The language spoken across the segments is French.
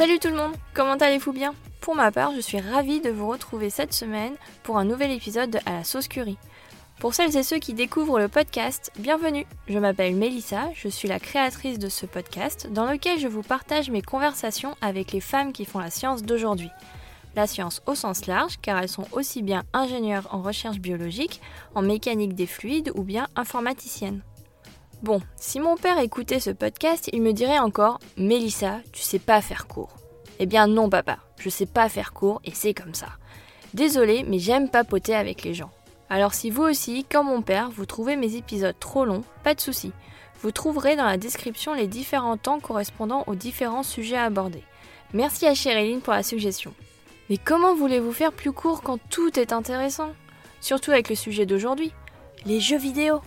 Salut tout le monde, comment allez-vous bien? Pour ma part, je suis ravie de vous retrouver cette semaine pour un nouvel épisode de À la sauce curry. Pour celles et ceux qui découvrent le podcast, bienvenue. Je m'appelle Mélissa, je suis la créatrice de ce podcast dans lequel je vous partage mes conversations avec les femmes qui font la science d'aujourd'hui. La science au sens large, car elles sont aussi bien ingénieures en recherche biologique, en mécanique des fluides ou bien informaticiennes. Bon, si mon père écoutait ce podcast, il me dirait encore Mélissa, tu sais pas faire court. Eh bien non papa, je sais pas faire court et c'est comme ça. Désolée, mais j'aime papoter avec les gens. Alors si vous aussi, comme mon père, vous trouvez mes épisodes trop longs, pas de souci. Vous trouverez dans la description les différents temps correspondant aux différents sujets abordés. Merci à Cheryline pour la suggestion. Mais comment voulez-vous faire plus court quand tout est intéressant? Surtout avec le sujet d'aujourd'hui, les jeux vidéo.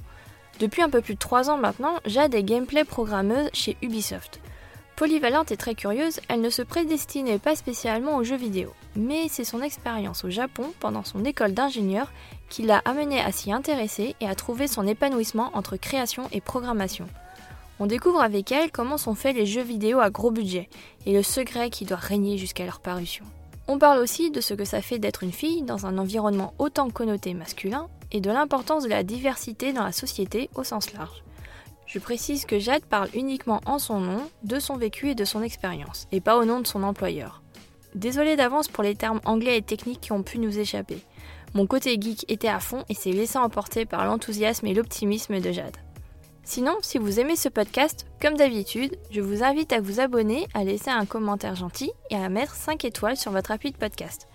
Depuis un peu plus de 3 ans maintenant, Jade est gameplay programmeuse chez Ubisoft. Polyvalente et très curieuse, elle ne se prédestinait pas spécialement aux jeux vidéo, mais c'est son expérience au Japon pendant son école d'ingénieur qui l'a amenée à s'y intéresser et à trouver son épanouissement entre création et programmation. On découvre avec elle comment sont faits les jeux vidéo à gros budget et le secret qui doit régner jusqu'à leur parution. On parle aussi de ce que ça fait d'être une fille dans un environnement autant connoté masculin et de l'importance de la diversité dans la société au sens large. Je précise que Jade parle uniquement en son nom, de son vécu et de son expérience, et pas au nom de son employeur. Désolée d'avance pour les termes anglais et techniques qui ont pu nous échapper. Mon côté geek était à fond et s'est laissé emporter par l'enthousiasme et l'optimisme de Jade. Sinon, si vous aimez ce podcast, comme d'habitude, je vous invite à vous abonner, à laisser un commentaire gentil et à mettre 5 étoiles sur votre appli de podcast.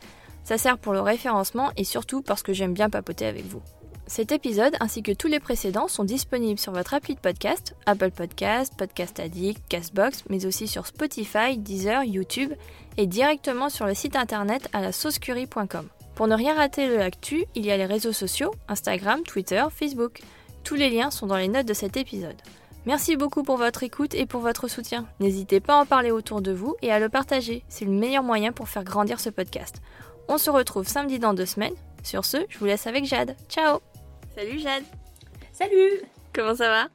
Ça sert pour le référencement et surtout parce que j'aime bien papoter avec vous. Cet épisode ainsi que tous les précédents sont disponibles sur votre appli de podcast, Apple Podcast, Podcast Addict, Castbox, mais aussi sur Spotify, Deezer, YouTube et directement sur le site internet à la saucecurie.com. Pour ne rien rater de l'actu, il y a les réseaux sociaux, Instagram, Twitter, Facebook. Tous les liens sont dans les notes de cet épisode. Merci beaucoup pour votre écoute et pour votre soutien. N'hésitez pas à en parler autour de vous et à le partager. C'est le meilleur moyen pour faire grandir ce podcast. On se retrouve samedi dans deux semaines. Sur ce, je vous laisse avec Jade. Ciao Salut Jade Salut Comment ça va?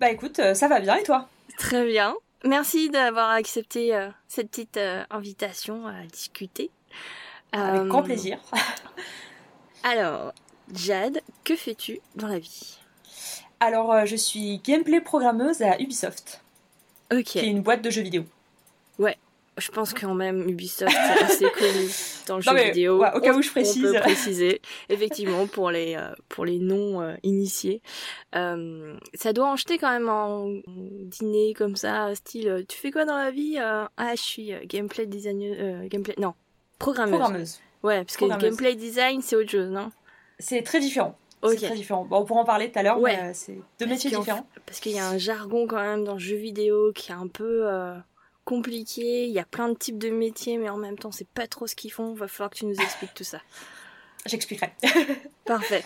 Bah écoute, euh, ça va bien et toi? Très bien. Merci d'avoir accepté euh, cette petite euh, invitation à discuter. Avec grand plaisir. alors, Jade, que fais-tu dans la vie? Alors, je suis gameplay programmeuse à Ubisoft. Ok. Qui est une boîte de jeux vidéo. Ouais, je pense quand même Ubisoft c'est assez connu dans le jeu vidéo. au cas où je précise. On peut préciser, effectivement, pour les euh, pour les non euh, initiés, euh, ça doit en jeter quand même en dîner comme ça, style. Tu fais quoi dans la vie Ah, je suis gameplay designer, gameplay non, programmeuse. Programmeuse. Ouais, parce que gameplay design c'est autre chose, non? C'est très différent. C'est très différent. Bon, on pourra en parler tout à l'heure, ouais. mais c'est deux métiers différents. Parce qu'il y a un jargon quand même dans le jeu vidéo qui est un peu compliqué, il y a plein de types de métiers, mais en même temps, c'est pas trop ce qu'ils font. Va falloir que tu nous expliques tout ça. J'expliquerai. Parfait.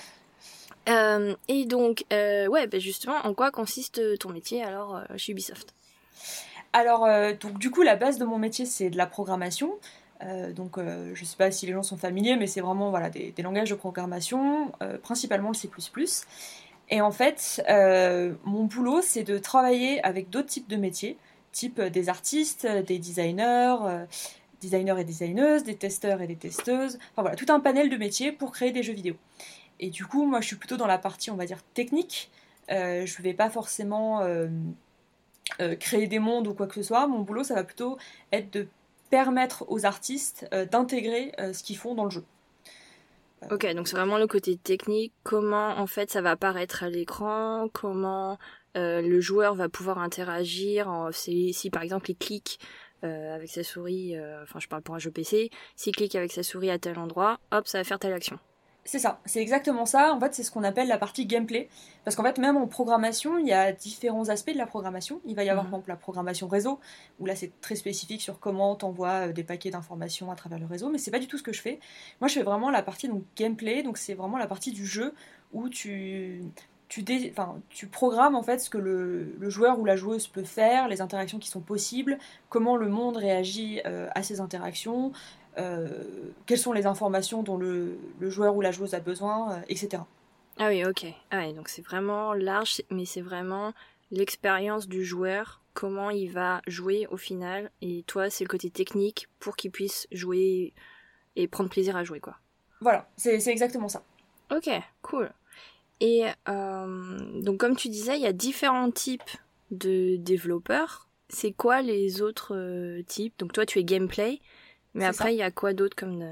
Euh, et donc, euh, ouais, bah justement, en quoi consiste ton métier alors euh, chez Ubisoft? Alors, donc du coup, la base de mon métier, c'est de la programmation. donc, je sais pas si les gens sont familiers, mais c'est vraiment voilà des, des, langages de programmation, principalement le C++. Et en fait, mon boulot, c'est de travailler avec d'autres types de métiers type euh, des artistes, euh, des designers, euh, designers et designeuses, des testeurs et des testeuses, enfin voilà, tout un panel de métiers pour créer des jeux vidéo. Et du coup, moi je suis plutôt dans la partie, on va dire, technique. je ne vais pas forcément créer des mondes ou quoi que ce soit. Mon boulot, ça va plutôt être de permettre aux artistes d'intégrer ce qu'ils font dans le jeu. Ok, donc c'est vraiment le côté technique, comment en fait ça va apparaître à l'écran, comment euh, le joueur va pouvoir interagir si, si, par exemple il clique euh, avec sa souris, euh, enfin je parle pour un jeu PC, s'il clique avec sa souris à tel endroit, hop, ça va faire telle action. C'est ça, c'est exactement ça. En fait, c'est ce qu'on appelle la partie gameplay. Parce qu'en fait, même en programmation, il y a différents aspects de la programmation. Il va y avoir, mhm. par exemple, la programmation réseau, où là, c'est très spécifique sur comment t'envoies des paquets d'informations à travers le réseau. Mais c'est pas du tout ce que je fais. Moi, je fais vraiment la partie donc gameplay. Donc, c'est vraiment la partie du jeu où tu tu, tu programmes en fait ce que le, joueur ou la joueuse peut faire, les interactions qui sont possibles, comment le monde réagit euh, à ces interactions, euh, quelles sont les informations dont le, joueur ou la joueuse a besoin, euh, etc. Ah oui, ok. Ah donc c'est vraiment large, mais c'est vraiment l'expérience du joueur, comment il va jouer au final, et toi, c'est le côté technique pour qu'il puisse jouer et prendre plaisir à jouer, quoi. Voilà, c'est exactement ça. Ok, cool. Et euh, donc, comme tu disais, il y a différents types de développeurs. C'est quoi les autres euh, types? Donc, toi, tu es gameplay, mais après, il y a quoi d'autre comme.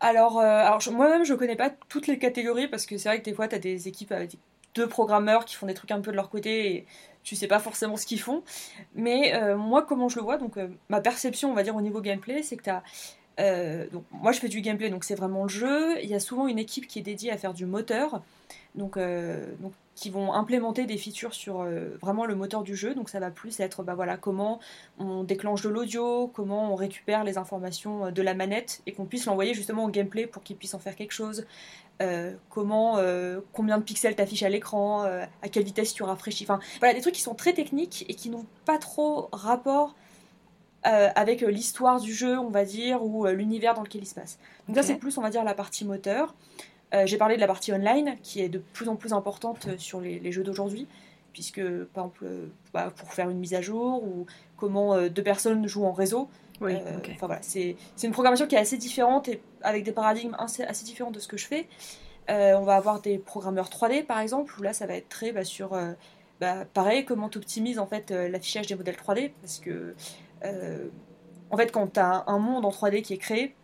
Alors, euh, alors moi-même, je connais pas toutes les catégories parce que c'est vrai que des fois, tu as des équipes avec deux programmeurs qui font des trucs un peu de leur côté et tu sais pas forcément ce qu'ils font. Mais moi, comment je le vois, donc ma perception, on va dire, au niveau gameplay, c'est que tu as euh, donc, moi, je fais du gameplay, donc c'est vraiment le jeu. Il y a souvent une équipe qui est dédiée à faire du moteur, donc, euh, qui vont implémenter des features sur euh, vraiment le moteur du jeu. Donc, ça va plus être bah, voilà, comment on déclenche de l'audio, comment on récupère les informations de la manette et qu'on puisse l'envoyer justement au gameplay pour qu'il puisse en faire quelque chose. comment, combien de pixels t'affiches à l'écran, à quelle vitesse tu rafraîchis. Enfin, voilà, des trucs qui sont très techniques et qui n'ont pas trop rapport euh, avec euh, l'histoire du jeu, on va dire, ou euh, l'univers dans lequel il se passe. Donc ça, c'est plus, on va dire, la partie moteur. J'ai parlé de la partie online, qui est de plus en plus importante sur les, jeux d'aujourd'hui, puisque, par exemple, bah, pour faire une mise à jour, ou comment deux personnes jouent en réseau, Enfin voilà, c'est une programmation qui est assez différente et avec des paradigmes assez, assez différents de ce que je fais. on va avoir des programmeurs 3D par exemple, où là ça va être très bah, sur, bah, pareil, comment tu optimises en fait l'affichage des modèles 3D, parce que euh, en fait, quand tu as un monde en 3D qui est créé,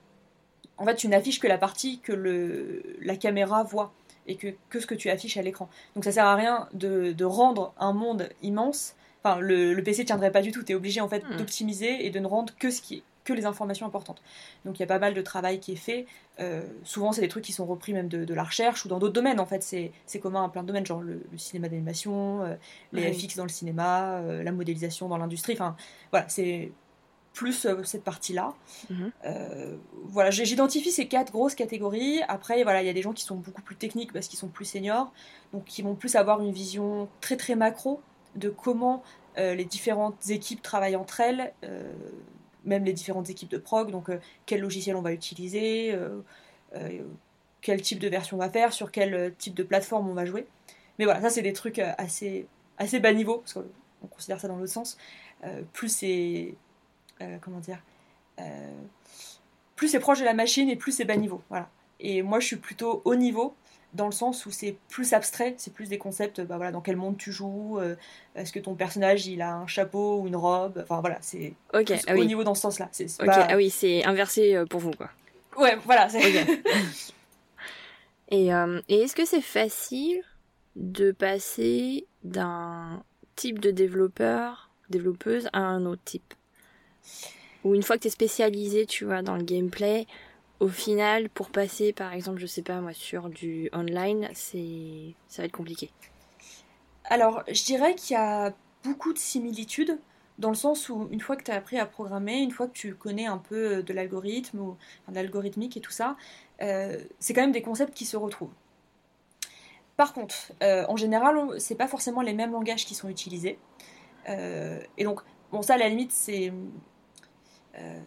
en fait, tu n'affiches que la partie que le, la caméra voit et que, que ce que tu affiches à l'écran. Donc ça sert à rien de, de rendre un monde immense. Enfin, le, le PC tiendrait pas du tout. Tu es obligé en fait hmm. d'optimiser et de ne rendre que ce qui est que les informations importantes. Donc il y a pas mal de travail qui est fait. Euh, souvent, c'est des trucs qui sont repris même de, de la recherche ou dans d'autres domaines. En fait, c'est commun à plein de domaines, genre le, cinéma d'animation, euh, les FX dans le cinéma, la modélisation dans l'industrie. Enfin, voilà, c'est plus euh, cette partie-là. Mhm. Euh, voilà, j'identifie ces quatre grosses catégories. Après, voilà, il y a des gens qui sont beaucoup plus techniques parce qu'ils sont plus seniors, donc qui vont plus avoir une vision très très macro de comment euh, les différentes équipes travaillent entre elles, même les différentes équipes de prog, donc quel logiciel on va utiliser, quel type de version on va faire, sur quel type de plateforme on va jouer. Mais voilà, ça c'est des trucs assez, assez bas niveau, parce qu'on considère ça dans l'autre sens. plus c'est euh, comment dire, euh, plus c'est proche de la machine et plus c'est bas niveau. Voilà. Et moi, je suis plutôt haut niveau dans le sens où c'est plus abstrait, c'est plus des concepts, bah voilà, dans quel monde tu joues, euh, est-ce que ton personnage il a un chapeau ou une robe, enfin voilà, c'est ah haut niveau dans ce sens-là. Ah oui, c'est inversé pour vous quoi. Ouais, voilà. et, et est-ce que c'est facile de passer d'un type de développeur, développeuse à un autre type? Ou une fois que tu es spécialisé, tu vois, dans le gameplay, au final, pour passer, par exemple, je sais pas moi, sur du online, c'est ça va être compliqué. Alors, je dirais qu'il y a beaucoup de similitudes dans le sens où une fois que tu as appris à programmer, une fois que tu connais un peu de l'algorithme ou de l'algorithmique et tout ça, euh, c'est quand même des concepts qui se retrouvent. Par contre, euh, en général, c'est pas forcément les mêmes langages qui sont utilisés. Euh, et donc, bon, ça, à la limite, c'est euh,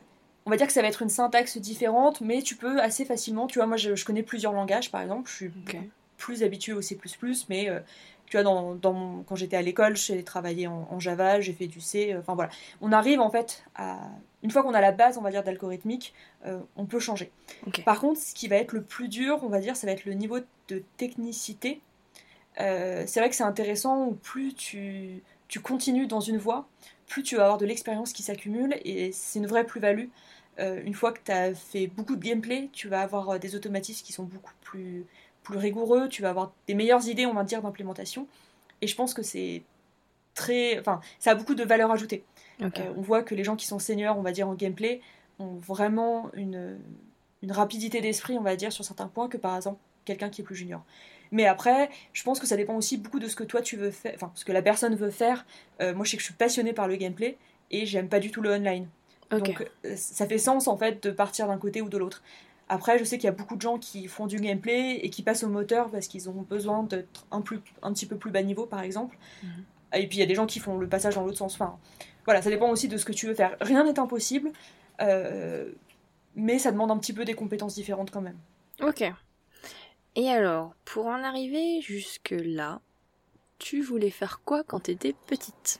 on va dire que ça va être une syntaxe différente, mais tu peux assez facilement, tu vois, moi je, connais plusieurs langages par exemple, je suis plus habituée au C++, mais euh, tu vois, dans, quand j'étais à l'école, j'ai travaillé en, Java, j'ai fait du C, euh, enfin voilà. On arrive en fait à. Une fois qu'on a la base, on va dire, d'algorithmique, on peut changer. Par contre, ce qui va être le plus dur, on va dire, ça va être le niveau de technicité. c'est vrai que c'est intéressant, ou plus tu, tu continues dans une voie, plus tu vas avoir de l'expérience qui s'accumule et c'est une vraie plus-value. Euh, une fois que tu as fait beaucoup de gameplay, tu vas avoir euh, des automatismes qui sont beaucoup plus, plus rigoureux, tu vas avoir des meilleures idées, on va dire, d'implémentation. Et je pense que c'est très. Enfin, ça a beaucoup de valeur ajoutée. Euh, on voit que les gens qui sont seniors, on va dire, en gameplay, ont vraiment une, une rapidité d'esprit, on va dire, sur certains points que par exemple quelqu'un qui est plus junior. Mais après, je pense que ça dépend aussi beaucoup de ce que toi tu veux faire, enfin, ce que la personne veut faire. Euh, moi, je sais que je suis passionnée par le gameplay et j'aime pas du tout le online. Donc, euh, ça fait sens en fait de partir d'un côté ou de l'autre. Après, je sais qu'il y a beaucoup de gens qui font du gameplay et qui passent au moteur parce qu'ils ont besoin d'être un, un petit peu plus bas niveau, par exemple. Mhm. Et puis, il y a des gens qui font le passage dans l'autre sens. Enfin, voilà, ça dépend aussi de ce que tu veux faire. Rien n'est impossible, euh, mais ça demande un petit peu des compétences différentes quand même. Ok. Et alors, pour en arriver jusque-là, tu voulais faire quoi quand tu étais petite?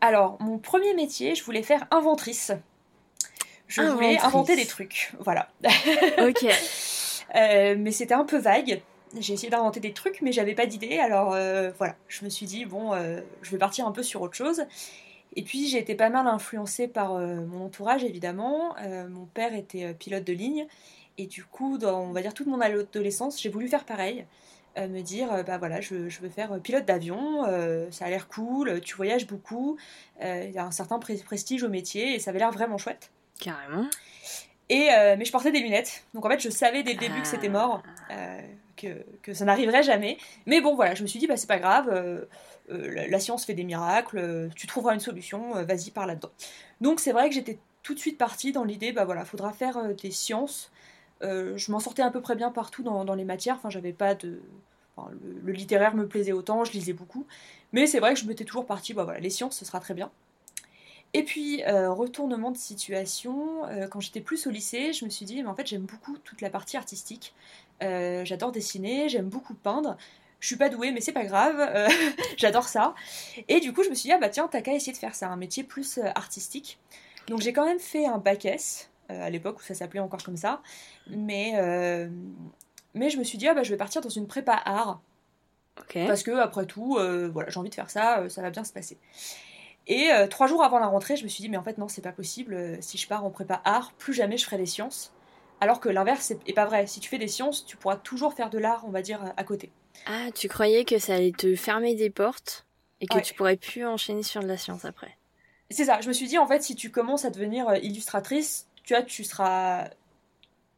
Alors, mon premier métier, je voulais faire inventrice. Je voulais inventer des trucs, voilà. ok. Euh, mais c'était un peu vague. J'ai essayé d'inventer des trucs, mais j'avais pas d'idée. Alors euh, voilà, je me suis dit, bon, euh, je vais partir un peu sur autre chose. Et puis j'ai été pas mal influencée par mon entourage, évidemment. mon père était pilote de ligne. Et du coup, dans, on va dire, toute mon adolescence, j'ai voulu faire pareil. me dire, bah voilà, je, je veux faire pilote d'avion, ça a l'air cool, tu voyages beaucoup, il y a un certain prestige au métier et ça avait l'air vraiment chouette. Carrément. Et, euh, mais je portais des lunettes. Donc en fait, je savais dès le début que c'était mort, euh, que, que, ça n'arriverait jamais. Mais bon, voilà, je me suis dit, bah, c'est pas grave, euh, la, science fait des miracles, tu trouveras une solution, vas-y, par là-dedans. Donc c'est vrai que j'étais tout de suite partie dans l'idée, bah voilà, faudra faire des sciences. Je m'en sortais à peu près bien partout dans, les matières, enfin, j'avais pas le, littéraire me plaisait autant, je lisais beaucoup. Mais c'est vrai que je m'étais toujours partie, bah voilà, les sciences, ce sera très bien. Et puis, euh, retournement de situation, euh, quand j'étais plus au lycée, je me suis dit, en fait, j'aime beaucoup toute la partie artistique. Euh, j'adore dessiner, j'aime beaucoup peindre. Je suis pas douée, mais c'est pas grave, j'adore ça. Et du coup, je me suis dit, ah bah tiens, t'as qu'à essayer de faire ça, un métier plus artistique. Donc, j'ai quand même fait un bac S, à l'époque où ça s'appelait encore comme ça. Mais, mais je me suis dit, ah bah je vais partir dans une prépa art. Parce que, après tout, voilà, j'ai envie de faire ça, ça va bien se passer. Et euh, trois jours avant la rentrée, je me suis dit, mais en fait, non, c'est pas possible. Euh, si je pars en prépa art, plus jamais je ferai des sciences. Alors que l'inverse est pas vrai. Si tu fais des sciences, tu pourras toujours faire de l'art, on va dire, à côté. Ah, tu croyais que ça allait te fermer des portes et que tu pourrais plus enchaîner sur de la science après C'est ça. Je me suis dit, en fait, si tu commences à devenir euh, illustratrice, tu vois, tu seras,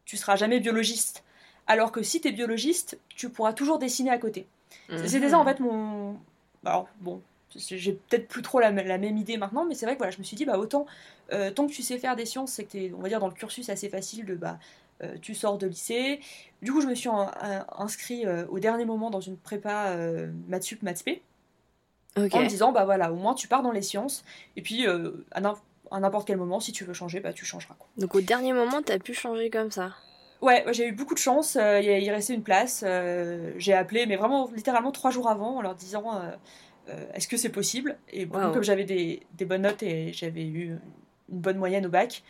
tu seras jamais biologiste. Alors que si tu es biologiste, tu pourras toujours dessiner à côté. C'était ça, en mhm. fait, mon. Alors, bon, j'ai peut-être plus trop la, même idée maintenant, mais c'est vrai que voilà, je me suis dit, bah autant, euh, tant que tu sais faire des sciences, c'est que tu es, on va dire, dans le cursus assez facile de, bah, euh, tu sors de lycée. Du coup, je me suis inscrit euh, au dernier moment dans une prépa maths sup, maths en me disant, bah voilà, au moins tu pars dans les sciences, et puis à n'importe quel moment, si tu veux changer, bah tu changeras. Quoi. Donc au dernier moment, tu as pu changer comme ça Ouais, j'ai eu beaucoup de chance, il restait une place, j'ai appelé, mais vraiment littéralement trois jours avant, en leur disant euh, est-ce que c'est possible? Et bon, comme j'avais des, bonnes notes et j'avais eu une bonne moyenne au bac,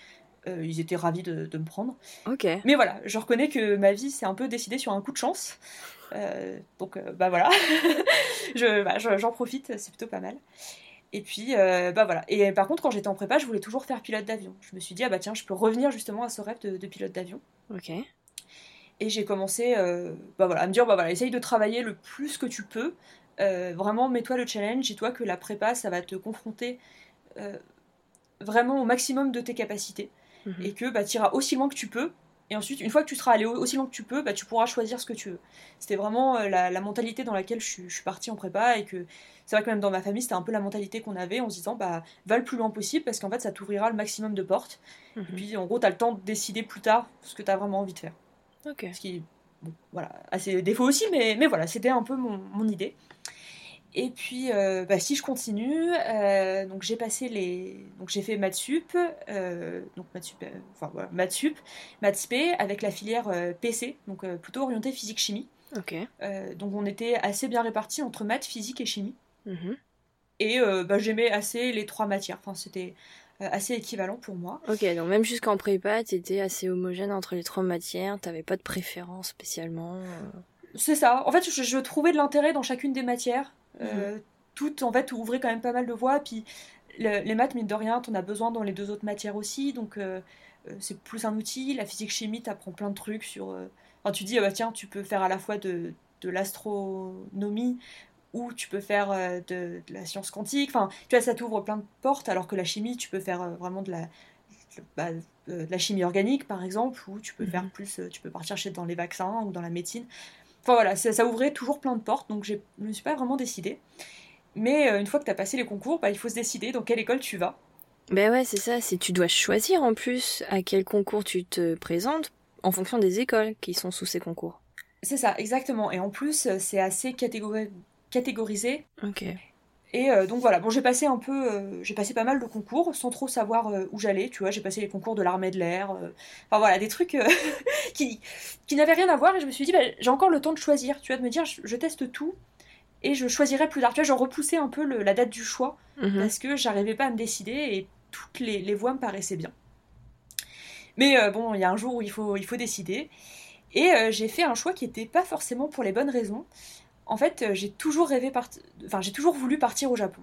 euh, ils étaient ravis de, me prendre. Ok. Mais voilà, je reconnais que ma vie s'est un peu décidée sur un coup de chance. Euh, donc, bah voilà, bah, j'en profite, c'est plutôt pas mal. Et puis, bah voilà. Et par contre, quand j'étais en prépa, je voulais toujours faire pilote d'avion. Je me suis dit, ah bah tiens, je peux revenir justement à ce rêve de, de pilote d'avion. Ok. Et j'ai commencé bah voilà, à me dire, bah voilà, essaye de travailler le plus que tu peux. Euh, vraiment, mets-toi le challenge, dis-toi que la prépa, ça va te confronter euh, vraiment au maximum de tes capacités. Mhm. Et que bah, tu iras aussi loin que tu peux. Et ensuite, une fois que tu seras allé aussi loin que tu peux, bah, tu pourras choisir ce que tu veux. C'était vraiment euh, la, mentalité dans laquelle je, suis partie en prépa. Et que c'est vrai que même dans ma famille, c'était un peu la mentalité qu'on avait en se disant bah, va le plus loin possible parce qu'en fait, ça t'ouvrira le maximum de portes. Et mhm. puis, en gros, tu as le temps de décider plus tard ce que tu as vraiment envie de faire. Ok. Ce qui, bon, voilà, a ses défauts aussi, mais, mais voilà, c'était un peu mon, mon idée. Et puis, euh, bah, si je continue, euh, donc j'ai passé les, donc j'ai fait maths sup, euh, donc maths sup, enfin voilà, maths sup, maths avec la filière PC, donc plutôt orientée physique chimie. Ok. donc on était assez bien répartis entre maths, physique et chimie. Mhm. Et bah, j'aimais assez les trois matières. Enfin, c'était assez équivalent pour moi. Ok, donc même jusqu'en prépa, t'étais assez homogène entre les trois matières, t'avais pas de préférence spécialement. C'est ça. En fait, je, je trouvais de l'intérêt dans chacune des matières. Euh, tout en fait ouvrait quand même pas mal de voies. Puis les maths, mine de rien, t'en as besoin dans les deux autres matières aussi. Donc euh, euh, c'est plus un outil. La physique-chimie, t'apprends plein de trucs sur. Enfin, tu dis, ah bah, tiens, tu peux faire à la fois de, de l'astronomie ou tu peux faire de, la science quantique. Enfin, tu vois, ça t'ouvre plein de portes, alors que la chimie, tu peux faire vraiment de la, bah, de la chimie organique, par exemple, ou tu peux faire mhm. plus, tu peux partir chez dans les vaccins ou dans la médecine. Enfin voilà, ça, ouvrait toujours plein de portes, donc je ne me suis pas vraiment décidée. Mais euh, une fois que tu as passé les concours, bah, il faut se décider dans quelle école tu vas. Ben ouais, c'est ça, c'est tu dois choisir en plus à quel concours tu te présentes en fonction des écoles qui sont sous ces concours. C'est ça, exactement. Et en plus, c'est assez catégorisé. Ok. Et euh, donc voilà, bon j'ai passé un peu, euh, j'ai passé pas mal de concours sans trop savoir euh, où j'allais, tu vois, j'ai passé les concours de l'armée de l'air, enfin voilà, des trucs qui, qui n'avaient rien à voir et je me suis dit, bah, j'ai encore le temps de choisir, tu vois, de me dire, je, teste tout et je choisirais plus tard. Tu vois, je repoussais un peu la date du choix Mhm. parce que j'arrivais pas à me décider et toutes les, les voies me paraissaient bien. Mais bon, il y a un jour où il faut, il faut décider. Et j'ai fait un choix qui n'était pas forcément pour les bonnes raisons. En fait, euh, j'ai toujours rêvé part... enfin, j'ai toujours voulu partir au Japon.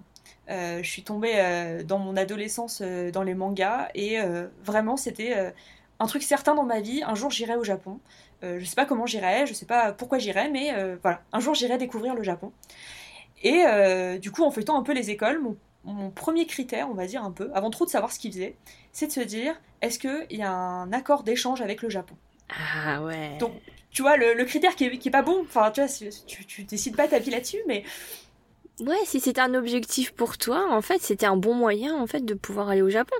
Euh, je suis tombée euh, dans mon adolescence euh, dans les mangas et vraiment c'était un truc certain dans ma vie. Un jour j'irai au Japon. Je sais pas comment j'irai, je sais pas pourquoi j'irai, mais voilà, un jour j'irai découvrir le Japon. Et du coup, en feuilletant un peu les écoles, mon, mon premier critère, on va dire un peu, avant trop de savoir ce qu'ils faisaient, c'est de se dire est-ce qu'il y a un accord d'échange avec le Japon? Ah ouais. Donc, tu vois, le, le critère qui est, qui est pas bon, enfin, tu vois, tu, tu décides pas ta vie là-dessus, mais Ouais, si c'était un objectif pour toi, en fait, c'était un bon moyen en fait de pouvoir aller au Japon.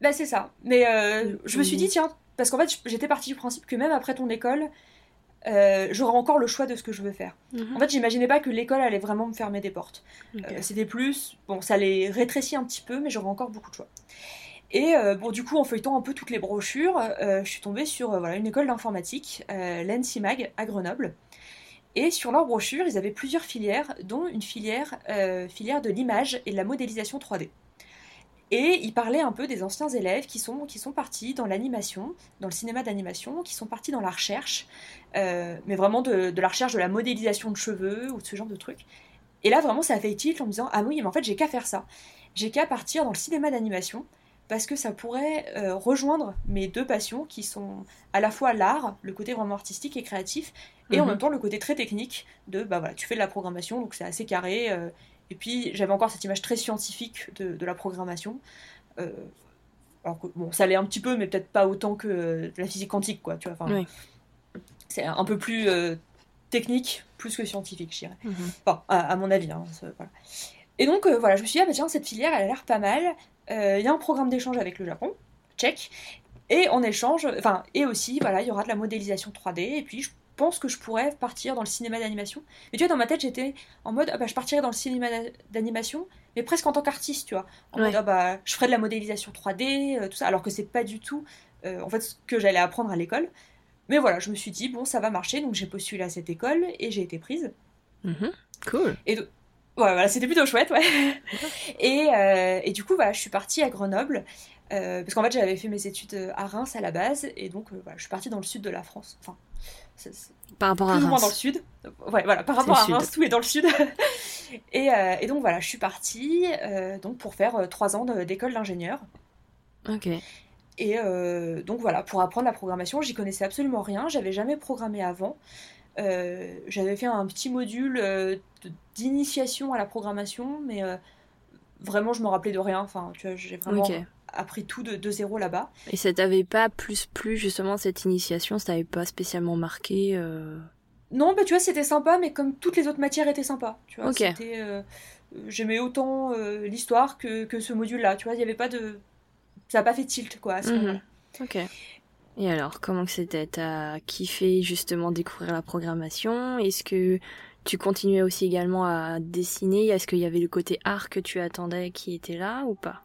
bah, c'est ça. Mais euh, Mm. je me suis dit, tiens, parce qu'en fait, j'étais partie du principe que même après ton école, euh, j'aurai encore le choix de ce que je veux faire. En fait, j'imaginais pas que l'école allait vraiment me fermer des portes. Ok. Euh, C'était plus, bon, ça les rétrécit un petit peu, mais j'aurais encore beaucoup de choix. Et euh, bon, du coup, en feuilletant un peu toutes les brochures, euh, je suis tombée sur euh, une école d'informatique, l'ENSIMAG, à Grenoble. Et sur leur brochure, ils avaient plusieurs filières, dont une filière, de l'image et de la modélisation 3D. Et ils parlaient un peu des anciens élèves qui sont, partis dans l'animation, dans le cinéma d'animation, qui sont partis dans la recherche, mais vraiment de, de la recherche de la modélisation de cheveux ou de ce genre de trucs. Et là, vraiment, ça a fait tilt en me disant Ah oui, mais en fait, j'ai qu'à faire ça. J'ai qu'à partir dans le cinéma d'animation parce que ça pourrait euh, rejoindre mes deux passions qui sont à la fois l'art, le côté vraiment artistique et créatif, et en Mhm. même temps le côté très technique de bah voilà, tu fais de la programmation, donc c'est assez carré. euh, et puis j'avais encore cette image très scientifique de, de la programmation. Euh, alors que bon, ça l'est un petit peu, mais peut-être pas autant que de la physique quantique, quoi. Tu vois, Oui. c'est un peu plus technique, plus que scientifique, je dirais. Mhm. Enfin, à, à mon avis. hein, voilà. Et donc, euh, voilà, je me suis dit, ah bah tiens, cette filière, elle a l'air pas mal. Euh, Il y a un programme d'échange avec le Japon, check. Et en échange, enfin, et aussi, voilà, il y aura de la modélisation 3D. Et puis, je pense que je pourrais partir dans le cinéma d'animation. Mais tu vois, dans ma tête, j'étais en mode, ah bah, je partirais dans le cinéma d'a- d'animation, mais presque en tant qu'artiste, tu vois. En Ouais. mode, ah bah, je ferais de la modélisation 3D, euh, tout ça, alors que c'est pas du tout, euh, en fait, ce que j'allais apprendre à l'école. Mais voilà, je me suis dit, bon, ça va marcher, donc j'ai postulé à cette école et j'ai été prise. Mhm. Cool. Ouais, voilà, c'était plutôt chouette, ouais. Et, euh, et du coup, voilà, je suis partie à Grenoble, euh, parce qu'en fait, j'avais fait mes études euh, à Reims à la base, et donc, euh, voilà, je suis partie dans le sud de la France. Enfin, Par rapport à ou moins dans le Reims. sud. Ouais, voilà, par rapport à sud. Reims, tout est dans le sud. et, et donc, voilà, je suis partie donc pour faire trois ans d'école d'ingénieur. Ok. Et donc voilà, pour apprendre la programmation, j'y connaissais absolument rien, j'avais jamais programmé avant. Euh, j'avais fait un petit module euh, d'initiation à la programmation, mais euh, vraiment je me rappelais de rien. Enfin, tu vois, j'ai vraiment appris tout de, de zéro là-bas. Et ça t'avait pas plus plu justement cette initiation? Ça t'avait pas spécialement marqué Non, bah tu vois, c'était sympa, mais comme toutes les autres matières étaient sympas. Tu vois, j'aimais autant l'histoire que, que ce module-là. Tu vois, il y avait pas de, ça a pas fait tilt quoi à ce Mhm. moment-là. Ok. Et alors, comment que c'était? T'as kiffé justement découvrir la programmation? Est-ce que tu continuais aussi également à dessiner? Est-ce qu'il y avait le côté art que tu attendais qui était là ou pas?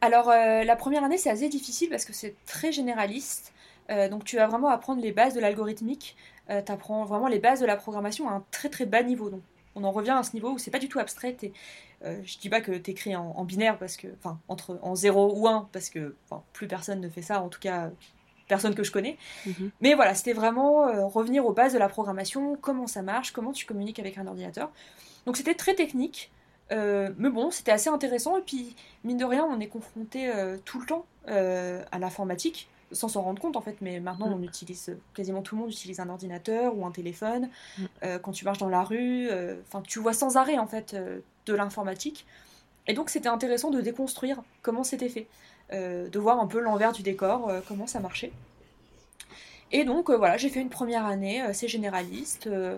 Alors, euh, la première année, c'est assez difficile parce que c'est très généraliste. Euh, donc, tu vas vraiment apprendre les bases de l'algorithmique. tu apprends vraiment les bases de la programmation à un très très bas niveau. Donc, on en revient à ce niveau où c'est pas du tout abstrait. t'es- euh, je dis pas que tu écris en, en binaire, parce que, enfin, entre, en 0 ou 1, parce que plus personne ne fait ça, en tout cas, personne que je connais. Mhm. Mais voilà, c'était vraiment euh, revenir aux bases de la programmation, comment ça marche, comment tu communiques avec un ordinateur. Donc, c'était très technique. Euh, mais bon, c'était assez intéressant. Et puis, mine de rien, on est confronté euh, tout le temps à l'informatique, sans s'en rendre compte en fait. Mais maintenant, Mm. on utilise, quasiment tout le monde utilise un ordinateur ou un téléphone. Mm. Quand tu marches dans la rue, enfin, tu vois sans arrêt en fait de l'informatique. Et donc, c'était intéressant de déconstruire comment c'était fait, de voir un peu l'envers du décor, euh, comment ça marchait. Et donc, euh, voilà, j'ai fait une première année assez généraliste. euh,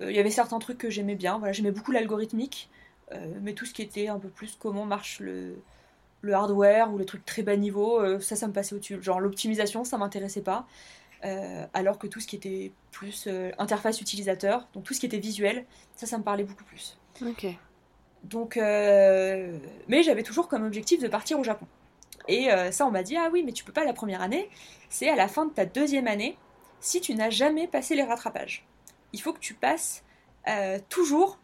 euh, Il y avait certains trucs que j'aimais bien. Voilà, j'aimais beaucoup l'algorithmique. Euh, mais tout ce qui était un peu plus comment marche le, le hardware ou les trucs très bas niveau, euh, ça, ça me passait au-dessus. Genre l'optimisation, ça m'intéressait pas. Euh, alors que tout ce qui était plus euh, interface utilisateur, donc tout ce qui était visuel, ça, ça me parlait beaucoup plus. Ok. Donc, euh, mais j'avais toujours comme objectif de partir au Japon. Et euh, ça, on m'a dit ah oui, mais tu peux pas la première année. C'est à la fin de ta deuxième année, si tu n'as jamais passé les rattrapages. Il faut que tu passes toujours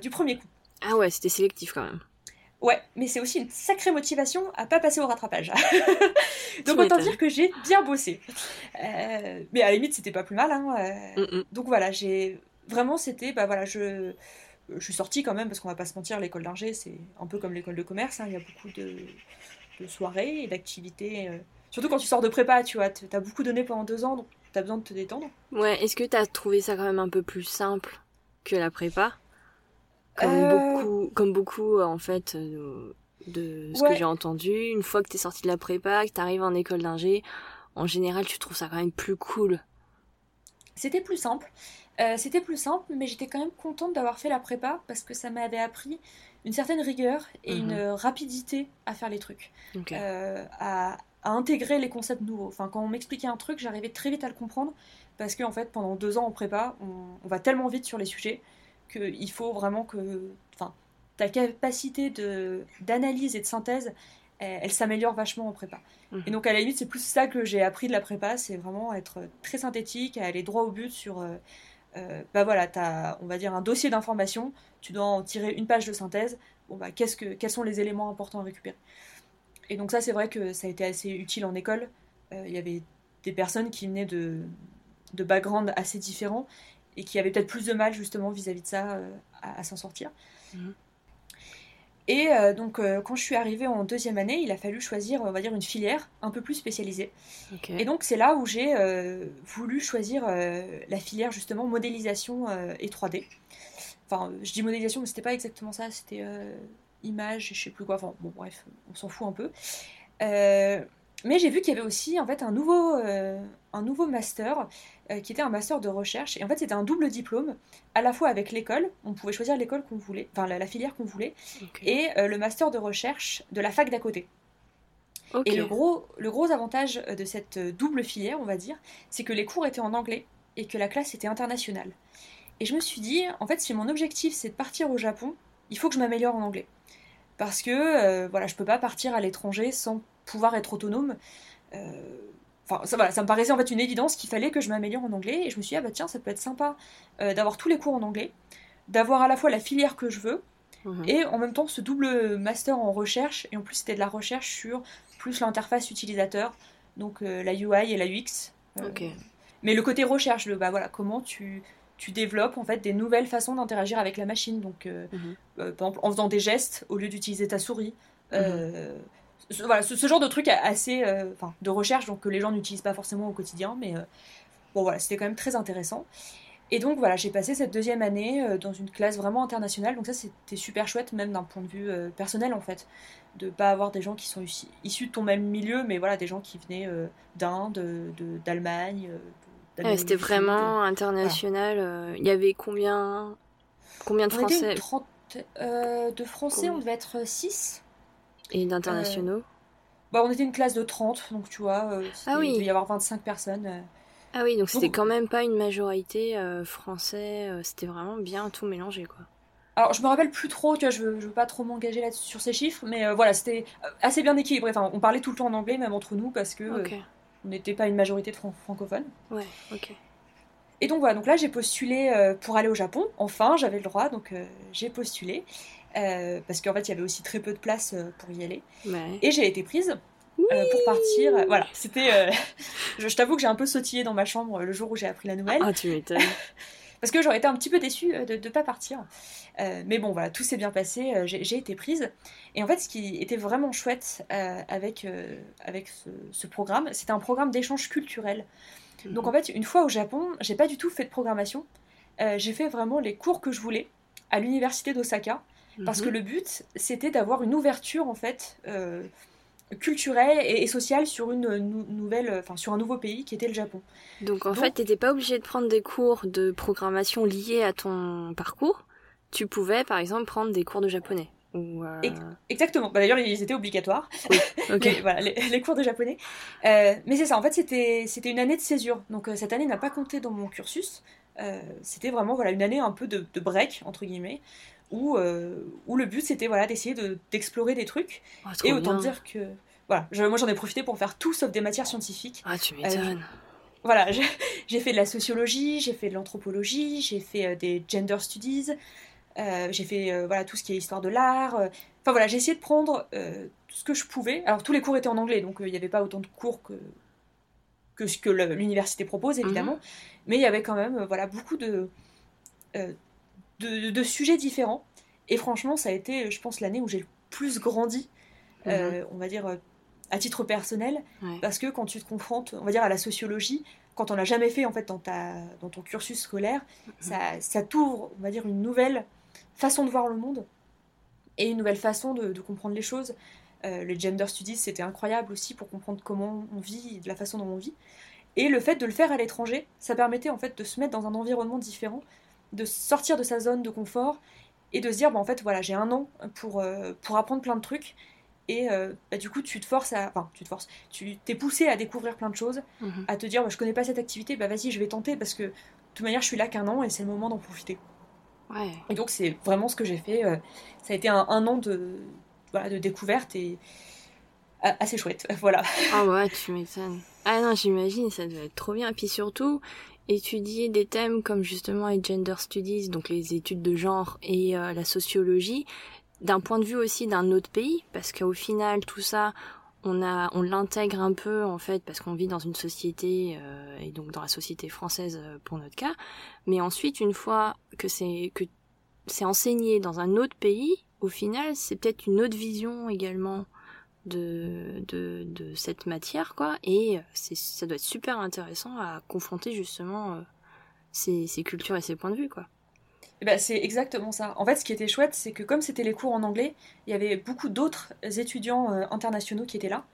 du premier coup. Ah ouais, c'était sélectif quand même. Ouais, mais c'est aussi une sacrée motivation à pas passer au rattrapage. donc autant dire que j'ai bien bossé. Euh, mais à la limite, c'était pas plus mal. Hein, euh. mm, mm. Donc voilà, j'ai vraiment c'était bah voilà, je je suis sortie quand même parce qu'on va pas se mentir, l'école d'ingé c'est un peu comme l'école de commerce. Hein, il y a beaucoup de, de soirées et d'activités. Euh. Surtout quand tu sors de prépa, tu vois, t'as beaucoup donné pendant deux ans, donc t'as besoin de te détendre. Ouais, est-ce que t'as trouvé ça quand même un peu plus simple que la prépa? Comme, euh, beaucoup, comme beaucoup, en fait, euh, de ce que j'ai entendu. Une fois que t'es sorti de la prépa, que t'arrives en école d'ingé, en général, tu trouves ça quand même plus cool. C'était plus simple. Euh, c'était plus simple, mais j'étais quand même contente d'avoir fait la prépa parce que ça m'avait appris une certaine rigueur et une mhm. rapidité à faire les trucs, à, intégrer les concepts nouveaux. Enfin, quand on m'expliquait un truc, j'arrivais très vite à le comprendre parce qu'en en fait, pendant deux ans en prépa, on, va tellement vite sur les sujets qu'il faut vraiment que enfin, ta capacité de, d'analyse et de synthèse, elle, s'améliore vachement en prépa. Mhm. Et donc à la limite, c'est plus ça que j'ai appris de la prépa, c'est vraiment être très synthétique, aller droit au but sur... Euh, euh, bah voilà, tu as, on va dire, un dossier d'information, tu dois en tirer une page de synthèse, bon bah qu'est-ce que, quels sont les éléments importants à récupérer? Et donc ça, c'est vrai que ça a été assez utile en école. Euh, il y avait des personnes qui venaient de, de backgrounds assez différents et qui avait peut-être plus de mal justement vis-à-vis de ça euh, à, s'en sortir. Mhm. Et euh, donc euh, quand je suis arrivée en deuxième année, il a fallu choisir, on va dire, une filière un peu plus spécialisée. Et donc c'est là où j'ai voulu choisir la filière justement modélisation et 3D. Enfin, je dis modélisation, mais c'était pas exactement ça, c'était image, je sais plus quoi. Enfin bon, bref, on s'en fout un peu. mais j'ai vu qu'il y avait aussi en fait un nouveau, un nouveau master euh, qui était un master de recherche. Et en fait, c'était un double diplôme, à la fois avec l'école, on pouvait choisir l'école qu'on voulait, enfin la, filière qu'on voulait, et euh, le master de recherche de la fac d'à côté. Et le gros, le gros avantage de cette double filière, on va dire, c'est que les cours étaient en anglais et que la classe était internationale. Et je me suis dit, en fait, si mon objectif c'est de partir au Japon, il faut que je m'améliore en anglais. Parce que, euh, voilà, je peux pas partir à l'étranger sans pouvoir être autonome. Enfin, ça, ça me paraissait en fait une évidence qu'il fallait que je m'améliore en anglais. Et je me suis dit, ah bah tiens, ça peut être sympa euh, d'avoir tous les cours en anglais, d'avoir à la fois la filière que je veux, mhm. et en même temps ce double master en recherche. Et en plus, c'était de la recherche sur plus l'interface utilisateur, donc euh, la UI et la UX. Euh, mais le côté recherche, le, bah voilà, comment tu, tu développes en fait des nouvelles façons d'interagir avec la machine. Donc, mhm. par exemple, en faisant des gestes au lieu d'utiliser ta souris. Mhm ce, voilà, ce, genre de truc assez, euh, de recherche, donc que les gens n'utilisent pas forcément au quotidien, mais euh, bon voilà, c'était quand même très intéressant. Et donc voilà, j'ai passé cette deuxième année euh, dans une classe vraiment internationale, donc ça c'était super chouette, même d'un point de vue personnel en fait, de pas avoir des gens qui sont issus de ton même milieu, mais voilà, des gens qui venaient d'Inde, d'Allemagne. C'était vraiment international. Il y avait combien, combien de Français? De Français, on devait être 6. Et d'internationaux? Euh, bah, On était une classe de 30, donc tu vois, euh, ah oui. il devait y avoir 25 personnes. Euh. Ah oui, donc c'était quand même pas une majorité français, c'était vraiment bien tout mélangé, quoi. Alors, je me rappelle plus trop, tu vois, je veux, veux pas trop m'engager là sur ces chiffres, mais voilà, c'était assez bien équilibré. Enfin, on parlait tout le temps en anglais, même entre nous, parce que n'était pas une majorité de francophones. Ouais, ok. Et donc voilà, donc là j'ai postulé pour aller au Japon. Enfin, j'avais le droit, donc j'ai postulé. Euh, parce qu'en fait il y avait aussi très peu de place euh, pour y aller. Et j'ai été prise euh, pour partir. Voilà, c'était. je, t'avoue que j'ai un peu sautillé dans ma chambre le jour où j'ai appris la nouvelle. Ah, tu m'étonnes. parce que j'aurais été un petit peu déçue de ne pas partir. mais bon, voilà, tout s'est bien passé, j'ai été prise. Et en fait, ce qui était vraiment chouette avec, avec ce, programme, c'était un programme d'échange culturel. Donc en mhm. fait, une fois au Japon, j'ai pas du tout fait de programmation. j'ai fait vraiment les cours que je voulais à l'université d'Osaka. Parce que mhm. le but, c'était d'avoir une ouverture, en fait, euh, culturelle et, sociale sur une nouvelle, enfin, sur un nouveau pays qui était le Japon. Donc, en fait, tu n'étais pas obligé de prendre des cours de programmation liés à ton parcours. Tu pouvais, par exemple, prendre des cours de japonais. Euh, exactement. Bah, D'ailleurs, ils étaient obligatoires. Ok. voilà, les, cours de japonais. Euh, mais c'est ça. En fait, c'était c'était une année de césure. Donc cette année n'a pas compté dans mon cursus. c'était vraiment voilà une année un peu de, de break entre guillemets où, euh, où le but c'était voilà, d'essayer d'explorer des trucs. Ah, et autant dire que. Voilà, moi j'en ai profité pour faire tout sauf des matières scientifiques. Ah, tu m'étonnes. voilà, j'ai fait de la sociologie, j'ai fait de l'anthropologie, j'ai fait des gender studies, j'ai fait voilà tout ce qui est histoire de l'art. Enfin voilà, j'ai essayé de prendre tout ce que je pouvais. Alors tous les cours étaient en anglais, donc il n'y avait pas autant de cours que que ce que l'université propose évidemment, mhm. mais il y avait quand même voilà beaucoup de, de, de sujets différents. Et franchement, ça a été, je pense, l'année où j'ai le plus grandi, mhm. euh, on va dire, euh, à titre personnel, parce que quand tu te confrontes, on va dire, à la sociologie, quand on n'a jamais fait, en fait, dans, ta, dans ton cursus scolaire, mhm. ça, ça t'ouvre, on va dire, une nouvelle façon de voir le monde et une nouvelle façon de, comprendre les choses. Euh, les gender studies, c'était incroyable aussi pour comprendre comment on vit, de la façon dont on vit. Et le fait de le faire à l'étranger, ça permettait en fait de se mettre dans un environnement différent, de sortir de sa zone de confort et de se dire, bah, en fait, voilà, j'ai un an pour, euh, pour apprendre plein de trucs. Et euh, bah, du coup, tu te forces à. Enfin, tu te forces. Tu t'es poussé à découvrir plein de choses, mhm. à te dire, bah, je connais pas cette activité, bah vas-y, je vais tenter parce que de toute manière, je suis là qu'un an et c'est le moment d'en profiter. Ouais. Et donc, c'est vraiment ce que j'ai fait. Euh, ça a été un, an de, voilà, de découverte et assez chouette. Voilà. Ah ouais, tu m'étonnes. Ah non, j'imagine, ça devait être trop bien. Et puis surtout, étudier des thèmes comme justement les gender studies, donc les études de genre et euh, la sociologie, d'un point de vue aussi d'un autre pays, parce qu'au final tout ça, on a, on l'intègre un peu en fait parce qu'on vit dans une société euh, et donc dans la société française euh, pour notre cas, mais ensuite une fois que c'est que c'est enseigné dans un autre pays, au final c'est peut-être une autre vision également de, de, de cette matière, quoi. Et euh, c'est, ça doit être super intéressant à confronter justement euh, ces, ces, cultures et ces points de vue, quoi. Et eh ben, c'est exactement ça. En fait, ce qui était chouette, c'est que comme c'était les cours en anglais, il y avait beaucoup d'autres étudiants euh, internationaux qui étaient là.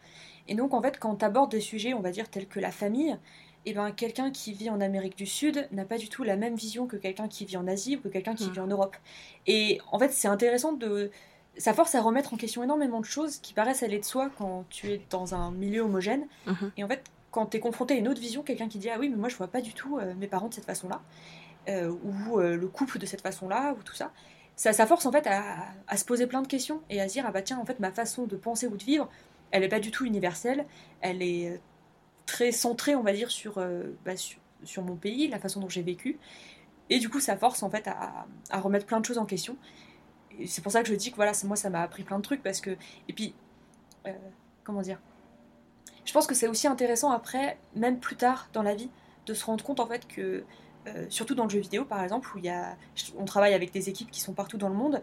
Et donc, en fait, quand tu abordes des sujets, on va dire, tels que la famille, et eh ben, quelqu'un qui vit en Amérique du Sud n'a pas du tout la même vision que quelqu'un qui vit en Asie ou que quelqu'un qui mmh. vit en Europe. Et en fait, c'est intéressant de, ça force à remettre en question énormément de choses qui paraissent aller de soi quand tu es dans un milieu homogène. Mhm. Et en fait, quand tu es confronté à une autre vision, quelqu'un qui dit Ah oui, mais moi je vois pas du tout euh, mes parents de cette façon-là, euh, ou euh, le couple de cette façon-là, ou tout ça, ça, ça force en fait à, se poser plein de questions et à se dire Ah bah tiens, en fait, ma façon de penser ou de vivre, elle n'est pas du tout universelle, elle est très centrée, on va dire, sur, bah, sur, mon pays, la façon dont j'ai vécu. Et du coup, ça force en fait à, à remettre plein de choses en question c'est pour ça que je dis que voilà, moi ça m'a appris plein de trucs parce que. Et puis, euh, comment dire? Je pense que c'est aussi intéressant après, même plus tard dans la vie, de se rendre compte en fait que, euh, surtout dans le jeu vidéo par exemple, où y a, on travaille avec des équipes qui sont partout dans le monde,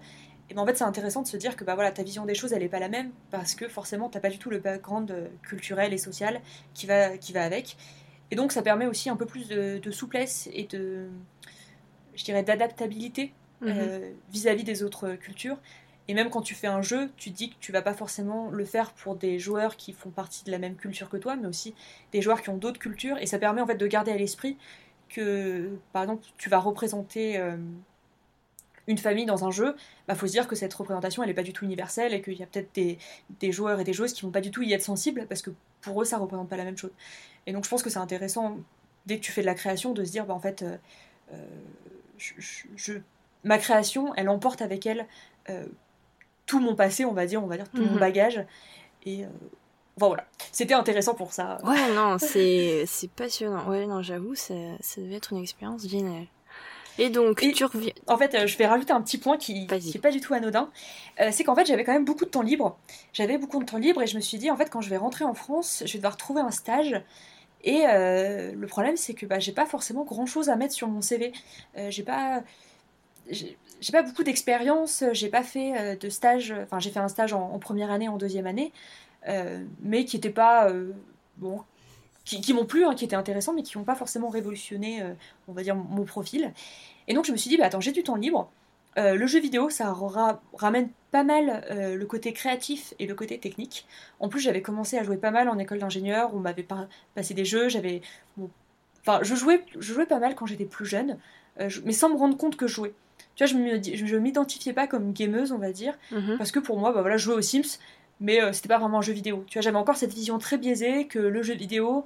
et ben en fait c'est intéressant de se dire que bah voilà, ta vision des choses elle est pas la même parce que forcément t'as pas du tout le background euh, culturel et social qui va, qui va avec. Et donc ça permet aussi un peu plus de, de souplesse et de, je dirais, d'adaptabilité Mhm. Euh, vis-à-vis des autres cultures. Et même quand tu fais un jeu, tu dis que tu vas pas forcément le faire pour des joueurs qui font partie de la même culture que toi, mais aussi des joueurs qui ont d'autres cultures. Et ça permet en fait de garder à l'esprit que, par exemple, tu vas représenter euh, une famille dans un jeu, bah faut se dire que cette représentation elle est pas du tout universelle et qu'il y a peut-être des, des, joueurs et des joueuses qui vont pas du tout y être sensibles parce que pour eux ça représente pas la même chose. Et donc je pense que c'est intéressant dès que tu fais de la création de se dire bah en fait euh, je, ma création, elle emporte avec elle euh, tout mon passé, on va dire, on va dire tout mon mhm. bagage. Et euh, voilà, c'était intéressant pour ça. Ouais, non, c'est passionnant. Ouais, non, j'avoue, ça, ça devait être une expérience géniale. Et donc, tu reviens. En fait, euh, je vais rajouter un petit point qui n'est pas du tout anodin. c'est qu'en fait, j'avais quand même beaucoup de temps libre. J'avais beaucoup de temps libre et je me suis dit, en fait, quand je vais rentrer en France, je vais devoir trouver un stage. Et le problème, c'est que bah, j'ai pas forcément grand chose à mettre sur mon CV. j'ai pas j'ai pas beaucoup d'expérience, j'ai pas fait euh, de stage, enfin j'ai fait un stage en, première année, en deuxième année, euh, mais qui étaient pas, euh, bon, qui, m'ont plu, hein, qui étaient intéressants, mais qui n'ont pas forcément révolutionné, on va dire, mon profil. Et donc je me suis dit, bah attends, j'ai du temps libre, le jeu vidéo, ça ramène pas mal le côté créatif et le côté technique. En plus, j'avais commencé à jouer pas mal en école d'ingénieur, on m'avait passé des jeux, j'avais... enfin, je jouais, je jouais pas mal quand j'étais plus jeune, mais sans me rendre compte que je jouais. Tu vois, je ne m'identifiais pas comme gameuse, on va dire, mhm. parce que pour moi, bah voilà, je jouais aux Sims, mais euh, c'était pas vraiment un jeu vidéo. Tu vois, j'avais encore cette vision très biaisée que le jeu vidéo,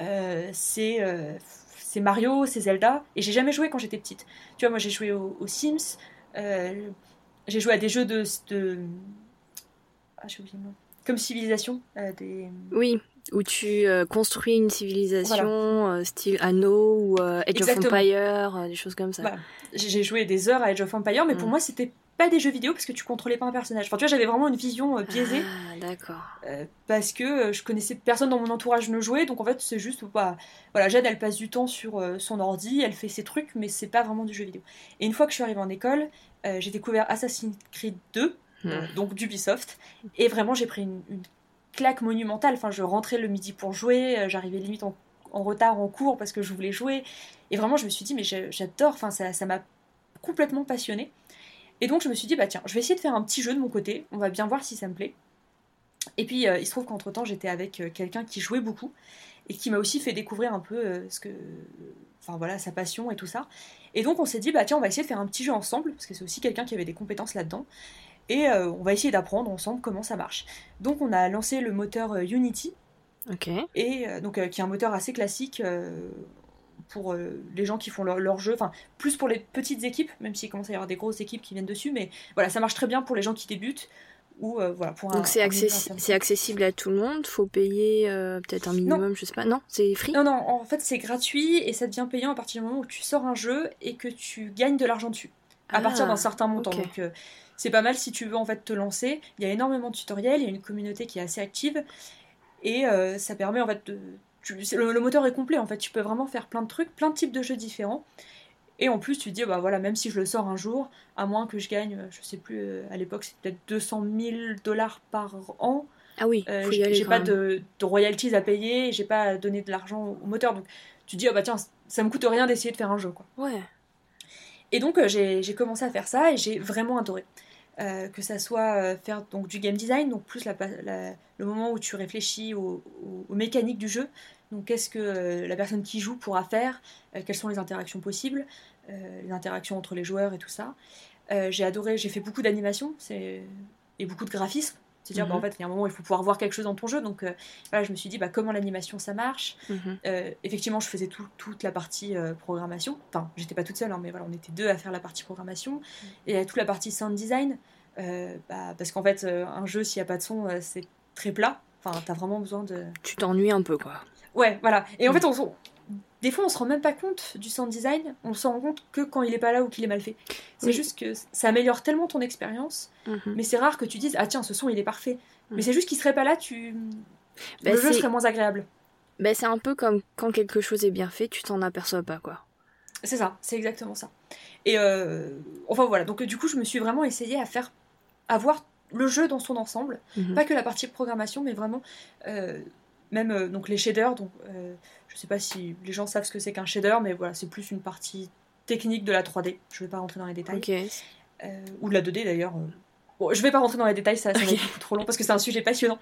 euh, c'est euh, c'est Mario, c'est Zelda, et j'ai jamais joué quand j'étais petite. Tu vois, moi j'ai joué aux, Sims, j'ai joué à des jeux de. de... Ah, j'ai oublié le nom. Comme civilisation. des... Oui, où tu construis une civilisation style Anno ou Age of Empire, des choses comme ça. J'ai joué des heures à Age of Empire, mais pour mm. moi c'était pas des jeux vidéo parce que tu contrôlais pas un personnage. Enfin, tu vois, j'avais vraiment une vision euh, biaisée. Ah, d'accord. Euh, parce que euh, je connaissais personne dans mon entourage ne jouait, donc en fait, c'est juste. Bah, voilà, Jade, elle passe du temps sur son ordi, elle fait ses trucs, mais c'est pas vraiment du jeu vidéo. Et une fois que je suis arrivée en école, j'ai découvert Assassin's Creed 2, donc d'Ubisoft, et vraiment, j'ai pris une, claque monumentale. Enfin, je rentrais le midi pour jouer, j'arrivais limite en, retard en cours parce que je voulais jouer. Et vraiment, je me suis dit, mais j'adore, enfin, ça m'a complètement passionnée. Et donc je me suis dit, bah tiens, je vais essayer de faire un petit jeu de mon côté, on va bien voir si ça me plaît. Et puis euh, il se trouve qu'entre temps j'étais avec euh, quelqu'un qui jouait beaucoup et qui m'a aussi fait découvrir un peu euh, ce que, enfin voilà, sa passion et tout ça. Et donc on s'est dit, bah tiens, on va essayer de faire un petit jeu ensemble, parce que c'est aussi quelqu'un qui avait des compétences là-dedans. Et on va essayer d'apprendre ensemble comment ça marche. Donc on a lancé le moteur Unity, Ok. Et donc, qui est un moteur assez classique pour euh, les gens qui font leur, jeu, enfin plus pour les petites équipes, même s'il commence à y avoir des grosses équipes qui viennent dessus, mais voilà, ça marche très bien pour les gens qui débutent. Ou, euh, voilà, pour Donc c'est accessible à tout le monde, faut payer euh, peut-être un minimum, je sais pas. Non, c'est free? Non, non, en fait c'est gratuit et ça devient payant à partir du moment où tu sors un jeu et que tu gagnes de l'argent dessus, à partir d'un ah, certain montant. Donc c'est pas mal si tu veux en fait te lancer. Il y a énormément de tutoriels, il y a une communauté qui est assez active et ça permet en fait de le, moteur est complet en fait, tu peux vraiment faire plein de trucs, plein de types de jeux différents. Et en plus, tu te dis, bah voilà, même si je le sors un jour, à moins que je gagne, je sais plus, euh, à l'époque c'était peut-être 200 000 dollars par an. Ah oui, euh, j'ai pas de, royalties à payer, j'ai pas à donner de l'argent au moteur. Donc tu te dis, oh bah tiens, ça me coûte rien d'essayer de faire un jeu quoi. Ouais. Et donc euh, j'ai commencé à faire ça et j'ai vraiment adoré. Que ça soit faire donc du game design, donc plus le moment où tu réfléchis aux, mécaniques du jeu, donc qu'est-ce que euh, la personne qui joue pourra faire, euh, quelles sont les interactions possibles, euh, les interactions entre les joueurs et tout ça. j'ai adoré, j'ai fait beaucoup d'animation et beaucoup de graphisme. C'est-à-dire, bah, en mhm. fait, il y a un moment où il faut pouvoir voir quelque chose dans ton jeu. Donc, voilà, je me suis dit, bah, comment l'animation ça marche? Mhm. effectivement, je faisais toute la partie programmation. Enfin, j'étais pas toute seule, hein, mais voilà, on était deux à faire la partie programmation. Mhm. Et toute la partie sound design. Bah, parce qu'en fait, un jeu, s'il n'y a pas de son, c'est très plat. Enfin, t'as vraiment besoin de. Tu t'ennuies un peu, quoi. Ouais, voilà. Et en mm. fait, on, des fois, on se rend même pas compte du sound design. On s'en rend compte que quand il est pas là ou qu'il est mal fait. C'est juste que ça améliore tellement ton expérience. Mm-hmm. Mais c'est rare que tu dises ah tiens ce son il est parfait. Mm. Mais c'est juste qu'il serait pas là, tu bah, le jeu serait moins agréable. Bah, c'est un peu comme quand quelque chose est bien fait, tu t'en aperçois pas quoi. C'est ça, c'est exactement ça. Et euh, enfin voilà, donc du coup je me suis vraiment essayé à faire, à voir le jeu dans son ensemble, mm-hmm. pas que la partie programmation, mais vraiment euh, même euh, donc les shaders, donc, euh, je sais pas si les gens savent ce que c'est qu'un shader, mais voilà, c'est plus une partie technique de la 3D. Je vais pas rentrer dans les détails. Euh, ou de la 2D d'ailleurs. Bon, je vais pas rentrer dans les détails, ça, ça va être trop long parce que c'est un sujet passionnant.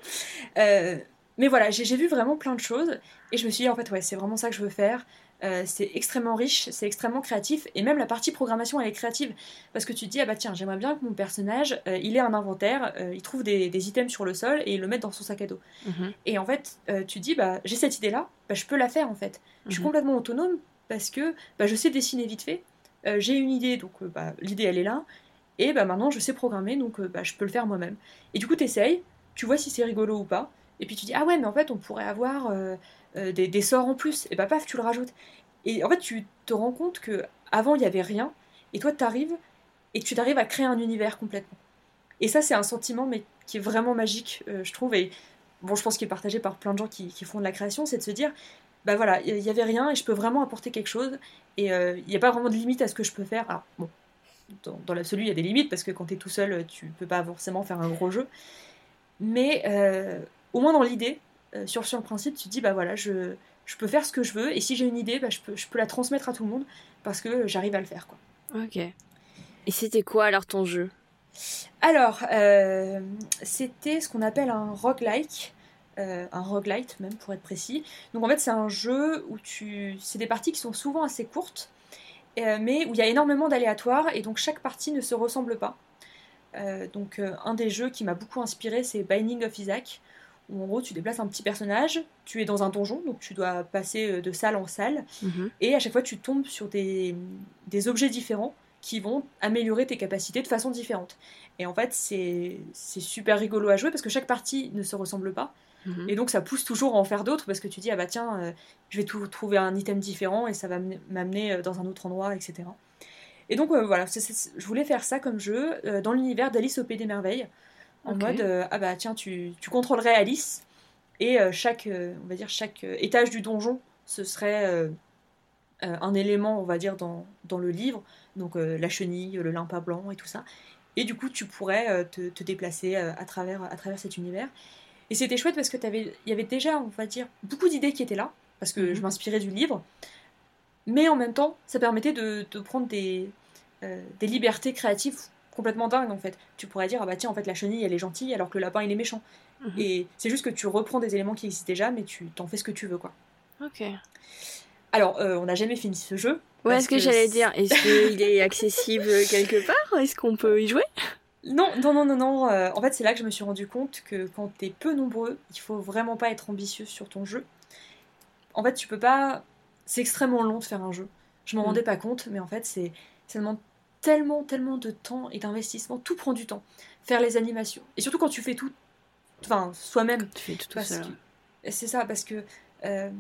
mais voilà, j'ai vu vraiment plein de choses et je me suis dit en fait, ouais, c'est vraiment ça que je veux faire. Euh, c'est extrêmement riche, c'est extrêmement créatif, et même la partie programmation elle est créative, parce que tu te dis ah bah tiens j'aimerais bien que mon personnage euh, il ait un inventaire, euh, il trouve des, items sur le sol et il le met dans son sac à dos. Mhm. Et en fait tu dis bah j'ai cette idée là, bah, je peux la faire en fait. Je suis mhm. complètement autonome parce que bah, je sais dessiner vite fait, j'ai une idée donc bah, l'idée elle est là, et bah maintenant je sais programmer donc bah, je peux le faire moi-même. Et du coup tu essayes, tu vois si c'est rigolo ou pas, et puis tu dis ah ouais mais en fait on pourrait avoir euh, des, sorts en plus, et bah paf, tu le rajoutes. Et en fait, tu te rends compte que avant il n'y avait rien, et toi tu arrives et tu t'arrives à créer un univers complètement. Et ça, c'est un sentiment mais qui est vraiment magique, euh, je trouve. Et bon, je pense qu'il est partagé par plein de gens qui, font de la création, c'est de se dire, bah voilà, il n'y avait rien et je peux vraiment apporter quelque chose. Et euh, il n'y a pas vraiment de limite à ce que je peux faire. Alors, bon, dans, l'absolu, il y a des limites parce que quand tu es tout seul, tu peux pas forcément faire un gros jeu. Mais au moins dans l'idée, euh, sur, sur le principe, tu te dis, bah voilà, je, je peux faire ce que je veux, et si j'ai une idée, bah, je, peux, je peux la transmettre à tout le monde, parce que j'arrive à le faire. Quoi. Ok. Et c'était quoi alors ton jeu? Alors, euh, c'était ce qu'on appelle un roguelike. Euh, un roguelite même pour être précis. Donc en fait c'est un jeu où tu... C'est des parties qui sont souvent assez courtes, mais où il y a énormément d'aléatoires, et donc chaque partie ne se ressemble pas. donc un des jeux qui m'a beaucoup inspiré c'est Binding of Isaac, où en gros tu déplaces un petit personnage, tu es dans un donjon, donc tu dois passer euh, de salle en salle, mhm. et à chaque fois tu tombes sur des, objets différents qui vont améliorer tes capacités de façon différente. Et en fait, c'est super rigolo à jouer parce que chaque partie ne se ressemble pas. Mhm. Et donc ça pousse toujours à en faire d'autres parce que tu dis, ah bah tiens, euh, je vais tout, trouver un item différent et ça va m'amener euh, dans un autre endroit, etc. Et donc euh, voilà, je voulais faire ça comme jeu dans l'univers d'Alice au Pays des Merveilles. En mode, ah bah tiens, tu, tu contrôlerais Alice et chaque, on va dire, chaque étage du donjon, ce serait un élément, on va dire, dans, dans le livre. Donc la chenille, le limpin blanc et tout ça. Et du coup, tu pourrais te, te, déplacer à, travers, à travers cet univers. Et c'était chouette parce que il y avait déjà, on va dire, beaucoup d'idées qui étaient là, parce que mhm. je m'inspirais du livre. Mais en même temps, ça permettait de, prendre des, euh, des libertés créatives complètement dingues en fait. Tu pourrais dire, ah bah tiens, en fait, la chenille, elle est gentille, alors que le lapin, il est méchant. Mhm. Et c'est juste que tu reprends des éléments qui existent déjà, mais tu t'en fais ce que tu veux, quoi. Ok. Alors, euh, on n'a jamais fini ce jeu. Ouais, est-ce que, que j'allais dire, est-ce qu'il est accessible quelque part Est-ce qu'on peut y jouer? Non, non, non, non, non. Euh, en fait, c'est là que je me suis rendu compte que quand t'es peu nombreux, il faut vraiment pas être ambitieux sur ton jeu. En fait, tu peux pas. C'est extrêmement long de faire un jeu. Je m'en mm. rendais pas compte, mais en fait, c'est ça demande tellement, tellement de temps et d'investissement. Tout prend du temps. Faire les animations. Et surtout quand tu fais tout, enfin, soi-même. Tu fais tout, tout seul. C'est ça, parce que euh,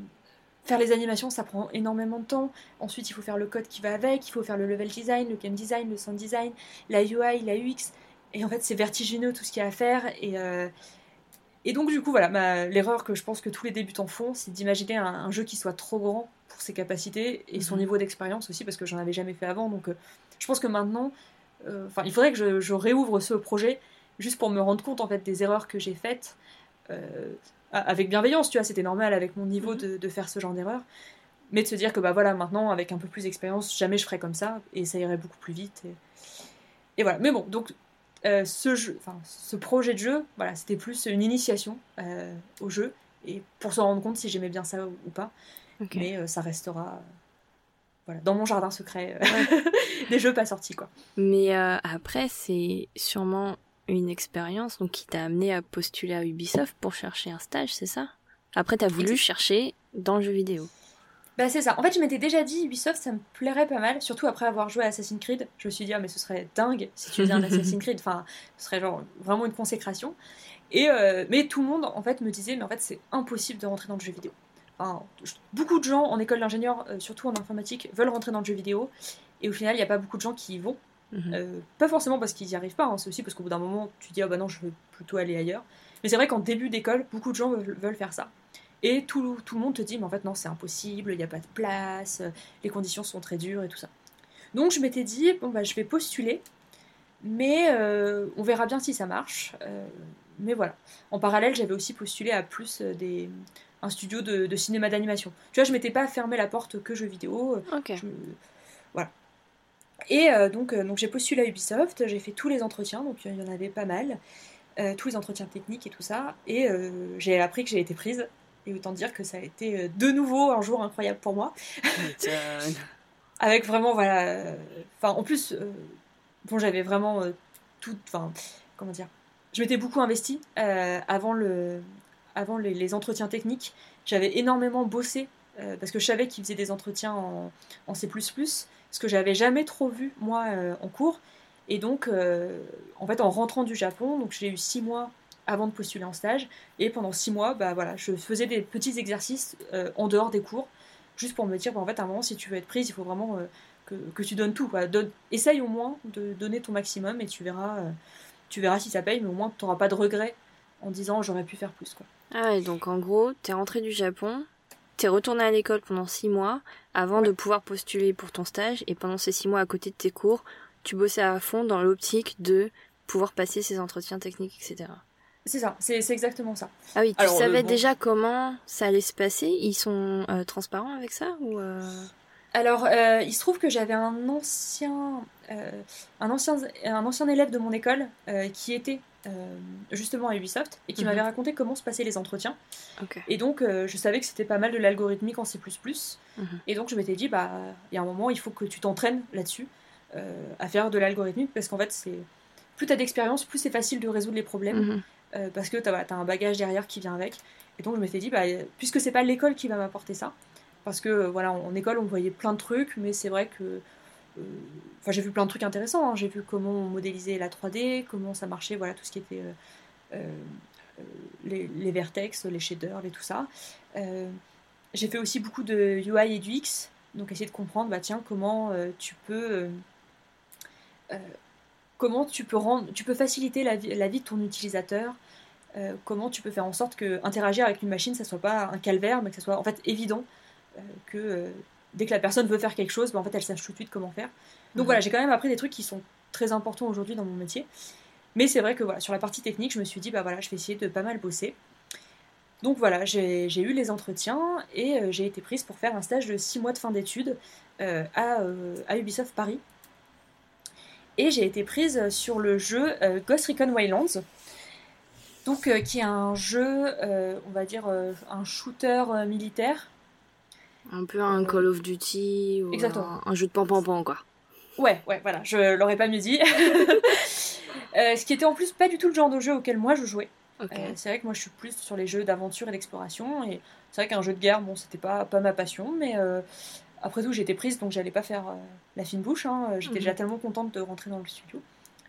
faire les animations, ça prend énormément de temps. Ensuite, il faut faire le code qui va avec, il faut faire le level design, le game design, le sound design, la UI, la UX. Et en fait, c'est vertigineux tout ce qu'il y a à faire. Et, euh, et donc, du coup, voilà, l'erreur que je pense que tous les débutants font, c'est d'imaginer un, jeu qui soit trop grand pour ses capacités et son mhm. niveau d'expérience aussi, parce que j'en avais jamais fait avant. Donc, euh, je pense que maintenant, euh, enfin, il faudrait que je, réouvre ce projet juste pour me rendre compte en fait des erreurs que j'ai faites. avec bienveillance, tu vois, c'était normal avec mon niveau mhm. de, faire ce genre d'erreur. Mais de se dire que bah voilà, maintenant, avec un peu plus d'expérience, jamais je ferai comme ça et ça irait beaucoup plus vite. Et, et voilà. Mais bon, donc euh, ce, jeu, ce projet de jeu, voilà, c'était plus une initiation euh, au jeu, et pour se rendre compte si j'aimais bien ça ou, pas. Mais euh, ça restera voilà, dans mon jardin secret des jeux pas sortis. Quoi. Mais après, c'est sûrement une expérience donc, qui t'a amené à postuler à Ubisoft pour chercher un stage, c'est ça? Après, t'as voulu chercher dans le jeu vidéo. Bah c'est ça. En fait, je m'étais déjà dit Ubisoft, ça me plairait pas mal, surtout après avoir joué à Assassin's Creed. Je me suis dit ah mais ce serait dingue si tu faisais un Assassin's Creed. Enfin, ce serait genre vraiment une consécration. Et euh, mais tout le monde en fait me disait mais en fait c'est impossible de rentrer dans le jeu vidéo. Enfin, beaucoup de gens en école d'ingénieur, euh, surtout en informatique, veulent rentrer dans le jeu vidéo. Et au final, il n'y a pas beaucoup de gens qui y vont. Mhm. Euh, pas forcément parce qu'ils n'y arrivent pas, hein, c'est aussi parce qu'au bout d'un moment, tu dis ah bah non, je veux plutôt aller ailleurs. Mais c'est vrai qu'en début d'école, beaucoup de gens veulent faire ça. Et tout, tout, le monde te dit, mais en fait, non, c'est impossible, il n'y a pas de place, les conditions sont très dures et tout ça. Donc, je m'étais dit, bon, bah, je vais postuler, mais euh, on verra bien si ça marche. Euh, mais voilà. En parallèle, j'avais aussi postulé à plus des, un studio de, cinéma d'animation. Tu vois, je m'étais pas fermé la porte que jeux vidéo. Ok. Voilà. Et donc, donc j'ai postulé à Ubisoft, j'ai fait tous les entretiens, donc il y en avait pas mal. tous les entretiens techniques et tout ça. Et j'ai appris que j'ai été prise. Et autant dire que ça a été euh, de nouveau un jour incroyable pour moi. Avec vraiment, voilà. Euh, enfin, en plus, euh, bon, j'avais vraiment tout. Enfin, comment dire Je m'étais beaucoup investie avant, le, avant les, entretiens techniques. J'avais énormément bossé parce que je savais qu'ils faisaient des entretiens en, C, ce que j'avais jamais trop vu, moi, en cours. Et donc, en fait, en rentrant du Japon, donc j'ai eu six mois avant de postuler en stage. Et pendant six mois, bah voilà, je faisais des petits exercices euh, en dehors des cours, juste pour me dire, bah, en fait, à un moment, si tu veux être prise, il faut vraiment euh, que, tu donnes tout. Quoi. essaye au moins de donner ton maximum et tu verras, euh, tu verras si ça paye, mais au moins tu n'auras pas de regrets en disant j'aurais pu faire plus. Quoi. Ah ouais, donc en gros, tu es rentré du Japon, tu es retourné à l'école pendant six mois avant de pouvoir postuler pour ton stage, et pendant ces six mois à côté de tes cours, tu bossais à fond dans l'optique de pouvoir passer ces entretiens techniques, etc. C'est ça, c'est exactement ça. Ah oui, tu savais déjà comment ça allait se passer? Ils sont euh, transparents avec ça ou euh? Alors, euh, il se trouve que j'avais un ancien, un ancien, un ancien élève de mon école qui était justement à Ubisoft et qui mhm. m'avait raconté comment se passaient les entretiens. Et donc, je savais que c'était pas mal de l'algorithmique en C++. Mhm. Et donc, je m'étais dit, bah, il y a un moment, il faut que tu t'entraînes là-dessus, à faire de l'algorithmique, parce qu'en fait, c'est plus tu as d'expérience, plus c'est facile de résoudre les problèmes. Mhm. Euh, parce que tu as, un bagage derrière qui vient avec. Et donc je m'étais dit, bah, puisque c'est pas l'école qui va m'apporter ça, parce que euh, voilà, en école on voyait plein de trucs, mais c'est vrai que Enfin, j'ai vu plein de trucs intéressants. hein. J'ai vu comment on modélisait la 3D, comment ça marchait, voilà, tout ce qui était euh, euh, euh, les, les vertex, les shaders, et tout ça. Euh, j'ai fait aussi beaucoup de UI et du X, donc essayer de comprendre, bah tiens, comment euh, tu peux, euh, euh, comment tu peux rendre, tu peux faciliter la vie, de ton utilisateur. euh, comment tu peux faire en sorte que interagir avec une machine, ça soit pas un calvaire, mais que ça soit en fait évident euh, que euh, dès que la personne veut faire quelque chose, bah, en fait, elle sache tout de suite comment faire. Donc Mhm. voilà, j'ai quand même appris des trucs qui sont très importants aujourd'hui dans mon métier. Mais c'est vrai que voilà, sur la partie technique, je me suis dit, bah voilà, je vais essayer de pas mal bosser. Donc voilà, j'ai eu les entretiens et euh, j'ai été prise pour faire un stage de 6 mois de fin d'études euh, à, euh, à Ubisoft Paris. Et j'ai été prise sur le jeu Ghost Recon Wildlands, donc qui est un jeu, on va dire, un shooter militaire. Un peu un Call of Duty ou Exactement. un, un jeu de pan-pan-pan, quoi. Ouais, ouais, voilà, je l'aurais pas mieux dit. Euh, ce qui était en plus pas du tout le genre de jeu auquel moi je jouais. Euh, c'est vrai que moi je suis plus sur les jeux d'aventure et d'exploration. Et c'est vrai qu'un jeu de guerre, bon, c'était pas, pas ma passion, mais euh, après tout, j'étais prise donc j'allais pas faire euh, la fine bouche. hein. J'étais Mhm. déjà tellement contente de rentrer dans le studio.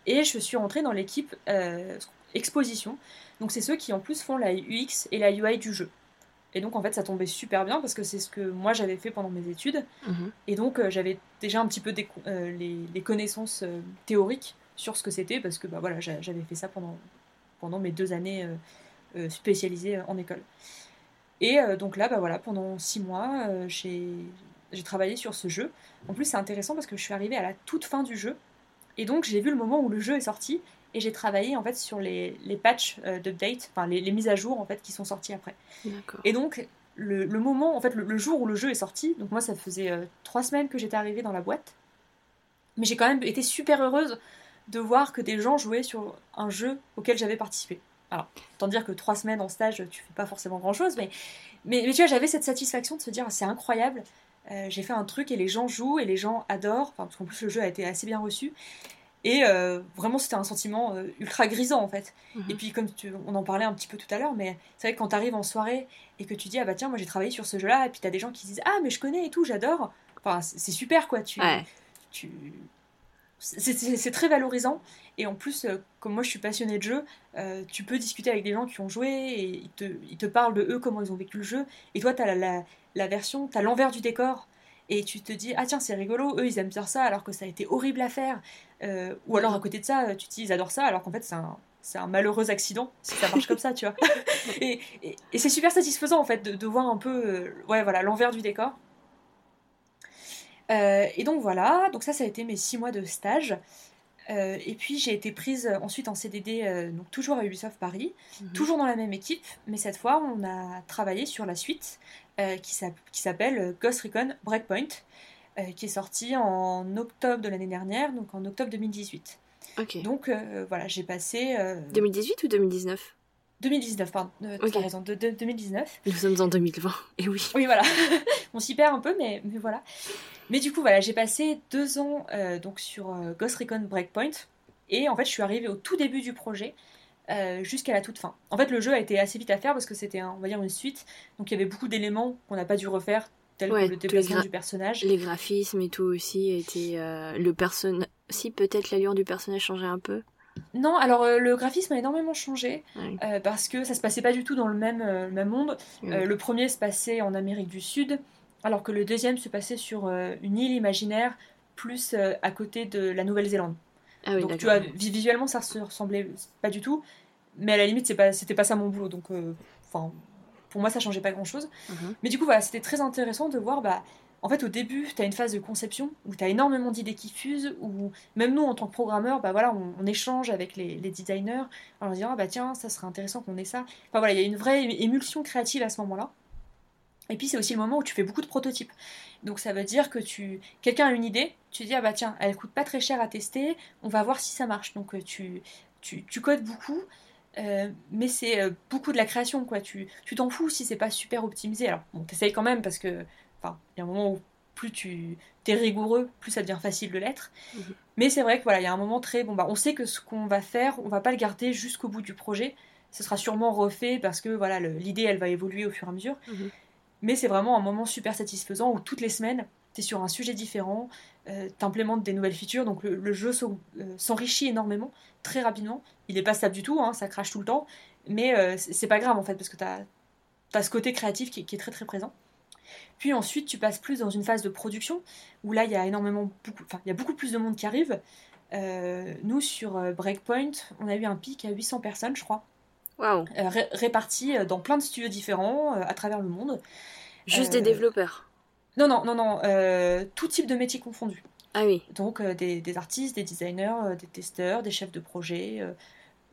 Et je suis rentrée dans l'équipe euh, exposition. Donc c'est ceux qui en plus font la UX et la UI du jeu. Et donc en fait ça tombait super bien parce que c'est ce que moi j'avais fait pendant mes études. Mhm. Et donc euh, j'avais déjà un petit peu des, euh, les, les connaissances euh, théoriques sur ce que c'était parce que bah, voilà, j'a- j'avais fait ça pendant, pendant mes deux années spécialisées en école. Et donc là, bah, voilà, pendant six mois, j'ai travaillé sur ce jeu. En plus, c'est intéressant parce que je suis arrivée à la toute fin du jeu. Et donc, j'ai vu le moment où le jeu est sorti et j'ai travaillé en fait sur les, les patchs euh, d'update, enfin les, les mises à jour en fait qui sont sorties après. Et donc, le, le moment, en fait, le, le jour où le jeu est sorti, donc moi, ça faisait euh, trois semaines que j'étais arrivée dans la boîte, mais j'ai quand même été super heureuse de voir que des gens jouaient sur un jeu auquel j'avais participé. Alors, autant dire que trois semaines en stage, tu fais pas forcément grand chose, mais, mais, mais tu vois, j'avais cette satisfaction de se dire, c'est incroyable, euh, j'ai fait un truc et les gens jouent et les gens adorent, enfin, parce qu'en plus, le jeu a été assez bien reçu. Et euh, vraiment, c'était un sentiment euh, ultra grisant en fait. Mhm. Et puis, comme tu- on en parlait un petit peu tout à l'heure, mais c'est vrai que quand t'arrives en soirée et que tu dis, ah bah tiens, moi j'ai travaillé sur ce jeu-là, et puis t'as des gens qui disent, ah mais je connais et tout, j'adore. Enfin, c'est super quoi. Tu, Ouais. tu... C'est très valorisant. Et en plus, euh, comme moi je suis passionnée de jeu, tu peux discuter avec des gens qui ont joué et ils te, ils te parlent de eux, comment ils ont vécu le jeu. Et toi, t'as la, la, la version, t'as l'envers du décor. Et tu te dis, ah tiens, c'est rigolo, eux ils aiment bien ça alors que ça a été horrible à faire. Euh, ou alors à côté de ça, tu te dis, ils adorent ça alors qu'en fait c'est un, c'est un malheureux accident si ça marche comme ça, tu vois. et et, et c'est super satisfaisant en fait de, de voir un peu euh, ouais, voilà, l'envers du décor. Euh, et donc voilà, donc ça, ça a été mes six mois de stage. Euh, et puis j'ai été prise ensuite en CDD, euh, donc toujours à Ubisoft Paris, Mhm. toujours dans la même équipe, mais cette fois on a travaillé sur la suite euh, qui s'app- qui s'appelle euh, Ghost Recon Breakpoint, euh, qui est sorti en octobre de l'année dernière, donc en octobre 2018. Ok. Donc euh, voilà, j'ai passé euh, 2018 ou 2019 2019, pardon, euh, Ok. t'as raison, de, de- 2019. Nous sommes en 2020. Et oui. Oui, voilà. On s'y perd un peu, mais, mais voilà. Mais du coup, voilà, j'ai passé deux ans euh, donc sur euh, Ghost Recon Breakpoint. Et en fait, je suis arrivée au tout début du projet euh, jusqu'à la toute fin. En fait, le jeu a été assez vite à faire parce que c'était, on va dire, une suite. Donc, il y avait beaucoup d'éléments qu'on n'a pas dû refaire, tels Ouais, que le déplacement du personnage. Les graphismes et tout aussi étaient. euh, le person. Si, peut-être l'allure du personnage changeait un peu. Non, alors euh, le graphisme a énormément changé euh, parce que ça se passait pas du tout dans le même, euh, le même monde. Le premier se passait en Amérique du Sud, alors que le deuxième se passait sur une île imaginaire, plus à côté de la Nouvelle-Zélande. Ah oui, donc tu vois, vi- visuellement ça se ressemblait pas du tout, mais à la limite c'est pas, c'était pas ça mon boulot, donc enfin pour moi ça changeait pas grand-chose. Mhm. Mais du coup voilà, c'était très intéressant de voir bah en fait, au début, tu as une phase de conception où tu as énormément d'idées qui fusent, où même nous, en tant que programmeurs, bah voilà, on, on échange avec les, les designers en leur disant ah bah tiens, ça serait intéressant qu'on ait ça. Enfin voilà, il y a une vraie émulsion créative à ce moment-là. Et puis c'est aussi le moment où tu fais beaucoup de prototypes. Donc ça veut dire que tu quelqu'un a une idée, tu dis ah bah tiens, elle coûte pas très cher à tester, on va voir si ça marche. Donc euh, tu, tu, tu codes beaucoup, euh, mais c'est euh, beaucoup de la création quoi. Tu tu t'en fous si c'est pas super optimisé. Alors bon, t'essayes quand même parce que enfin il y a un moment où plus tu es rigoureux, plus ça devient facile de l'être. Mhm. Mais c'est vrai que voilà, il y a un moment très bon bah on sait que ce qu'on va faire, on va pas le garder jusqu'au bout du projet. Ce sera sûrement refait parce que voilà l'idée elle va évoluer au fur et à mesure. Mhm. Mais c'est vraiment un moment super satisfaisant où toutes les semaines tu es sur un sujet différent, tu implémentes des nouvelles features, donc le, jeu s'enrichit énormément, très rapidement. Il n'est pas stable du tout, hein, ça crache tout le temps, mais c'est pas grave en fait, parce que tu as, ce côté créatif qui, qui est très très présent. Puis ensuite, tu passes plus dans une phase de production où là, il y a énormément, beaucoup, enfin, il y a beaucoup plus de monde qui arrive. Euh, nous, sur euh, Breakpoint, on a eu un pic à 800 personnes, je crois. Euh, Répartis dans plein de studios différents à travers le monde. Juste des développeurs Non, non, non, non. tout type de métiers confondus. Ah oui. Donc des, des, artistes, des designers, des testeurs, des chefs de projet.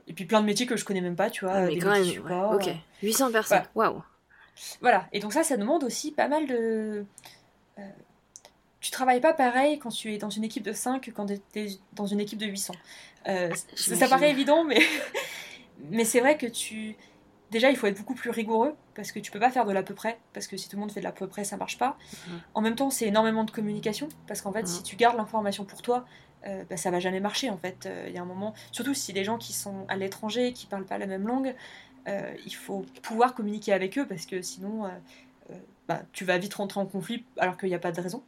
et puis plein de métiers que je connais même pas, tu vois. Ah, mais quand même, ok. 800 personnes, waouh voilà, et donc ça, ça demande aussi pas mal de... Euh, tu travailles pas pareil quand tu es dans une équipe de 5 que quand tu es dans une équipe de 800. Euh, ça, paraît évident, mais, mais c'est vrai que tu... Déjà, il faut être beaucoup plus rigoureux, parce que tu peux pas faire de l'à peu près, parce que si tout le monde fait de l'à peu près, ça marche pas. Mhm. En même temps, c'est énormément de communication, parce qu'en fait, si mhm. tu gardes l'information pour toi, euh, bah, ça va jamais marcher en fait. Il y a un moment, surtout si les gens qui sont à l'étranger, qui parlent pas la même langue, euh, il faut pouvoir communiquer avec eux parce que sinon, euh, euh, bah, tu vas vite rentrer en conflit alors qu'il n'y a pas de raison.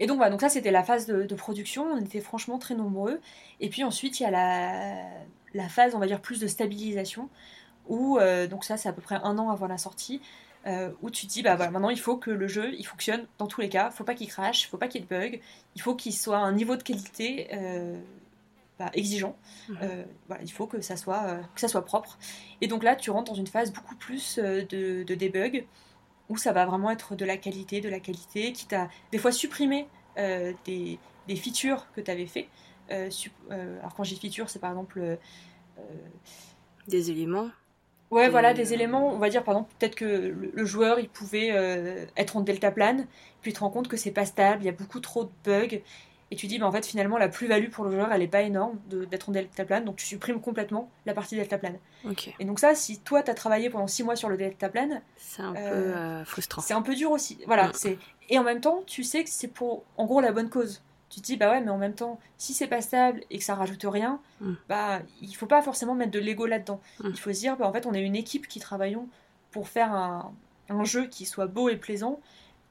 Et donc voilà, donc ça c'était la phase de, production, on était franchement très nombreux. Et puis ensuite il y a la, phase, on va dire, plus de stabilisation, où, donc ça c'est à peu près un an avant la sortie, où tu te dis, bah voilà, maintenant il faut que le jeu il fonctionne dans tous les cas, il faut pas qu'il crache, il faut pas qu'il y ait de bugs, il faut qu'il soit à un niveau de qualité bah, exigeant. Mhm. Euh, il faut que ça, soit, euh, que ça soit propre. Et donc là, tu rentres dans une phase beaucoup plus euh, de, de debug, où ça va vraiment être de la qualité, de la qualité, qui t'a des fois supprimé des, des, features que tu avais fait. alors quand j'ai feature, c'est par exemple... des éléments Ouais, voilà, des éléments, on va dire, pardon, peut-être que le, joueur, il pouvait être en delta plane, puis tu te rends compte que c'est pas stable, il y a beaucoup trop de bugs, et tu dis, bah, en fait, finalement, la plus-value pour le joueur, elle n'est pas énorme d'être en deltaplane, donc tu supprimes complètement la partie deltaplane. Okay. Et donc, ça, si toi, tu as travaillé pendant 6 mois sur le deltaplane, c'est un peu euh, euh, frustrant. C'est un peu dur aussi. Voilà, c'est Et en même temps, tu sais que c'est pour, en gros, la bonne cause. Tu te dis, bah ouais, mais en même temps, si c'est pas stable et que ça rajoute rien, mm. bah il faut pas forcément mettre de l'ego là-dedans. Mm. Il faut se dire, bah, en fait, on est une équipe qui travaillons pour faire un, un jeu qui soit beau et plaisant.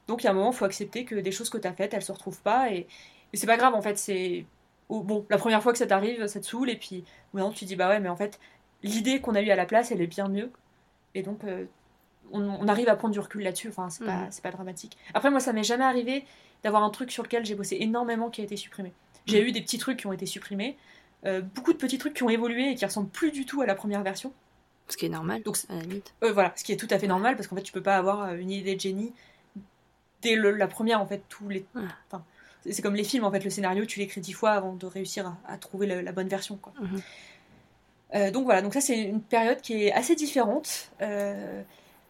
Donc, il y a un moment, il faut accepter que des choses que tu as faites, elles se retrouvent pas. Et, c'est pas grave en fait, c'est. Bon, la première fois que ça t'arrive, ça te saoule, et puis maintenant tu dis bah ouais, mais en fait, l'idée qu'on a eue à la place, elle est bien mieux. Et donc, euh, on, arrive à prendre du recul là-dessus, enfin, c'est pas, mhm. pas dramatique. Après, moi, ça m'est jamais arrivé d'avoir un truc sur lequel j'ai bossé énormément qui a été supprimé. J'ai mhm. eu des petits trucs qui ont été supprimés, euh, beaucoup de petits trucs qui ont évolué et qui ressemblent plus du tout à la première version. Ce qui est normal, donc, à la limite. Euh, voilà, ce qui est tout à fait normal, parce qu'en fait, tu peux pas avoir une idée de génie dès la première, en fait, tous les. Enfin, c'est comme les films, en fait, le scénario, tu l'écris dix fois avant de réussir à, trouver la, bonne version. Quoi. Mhm. Euh, donc voilà, donc ça c'est une période qui est assez différente.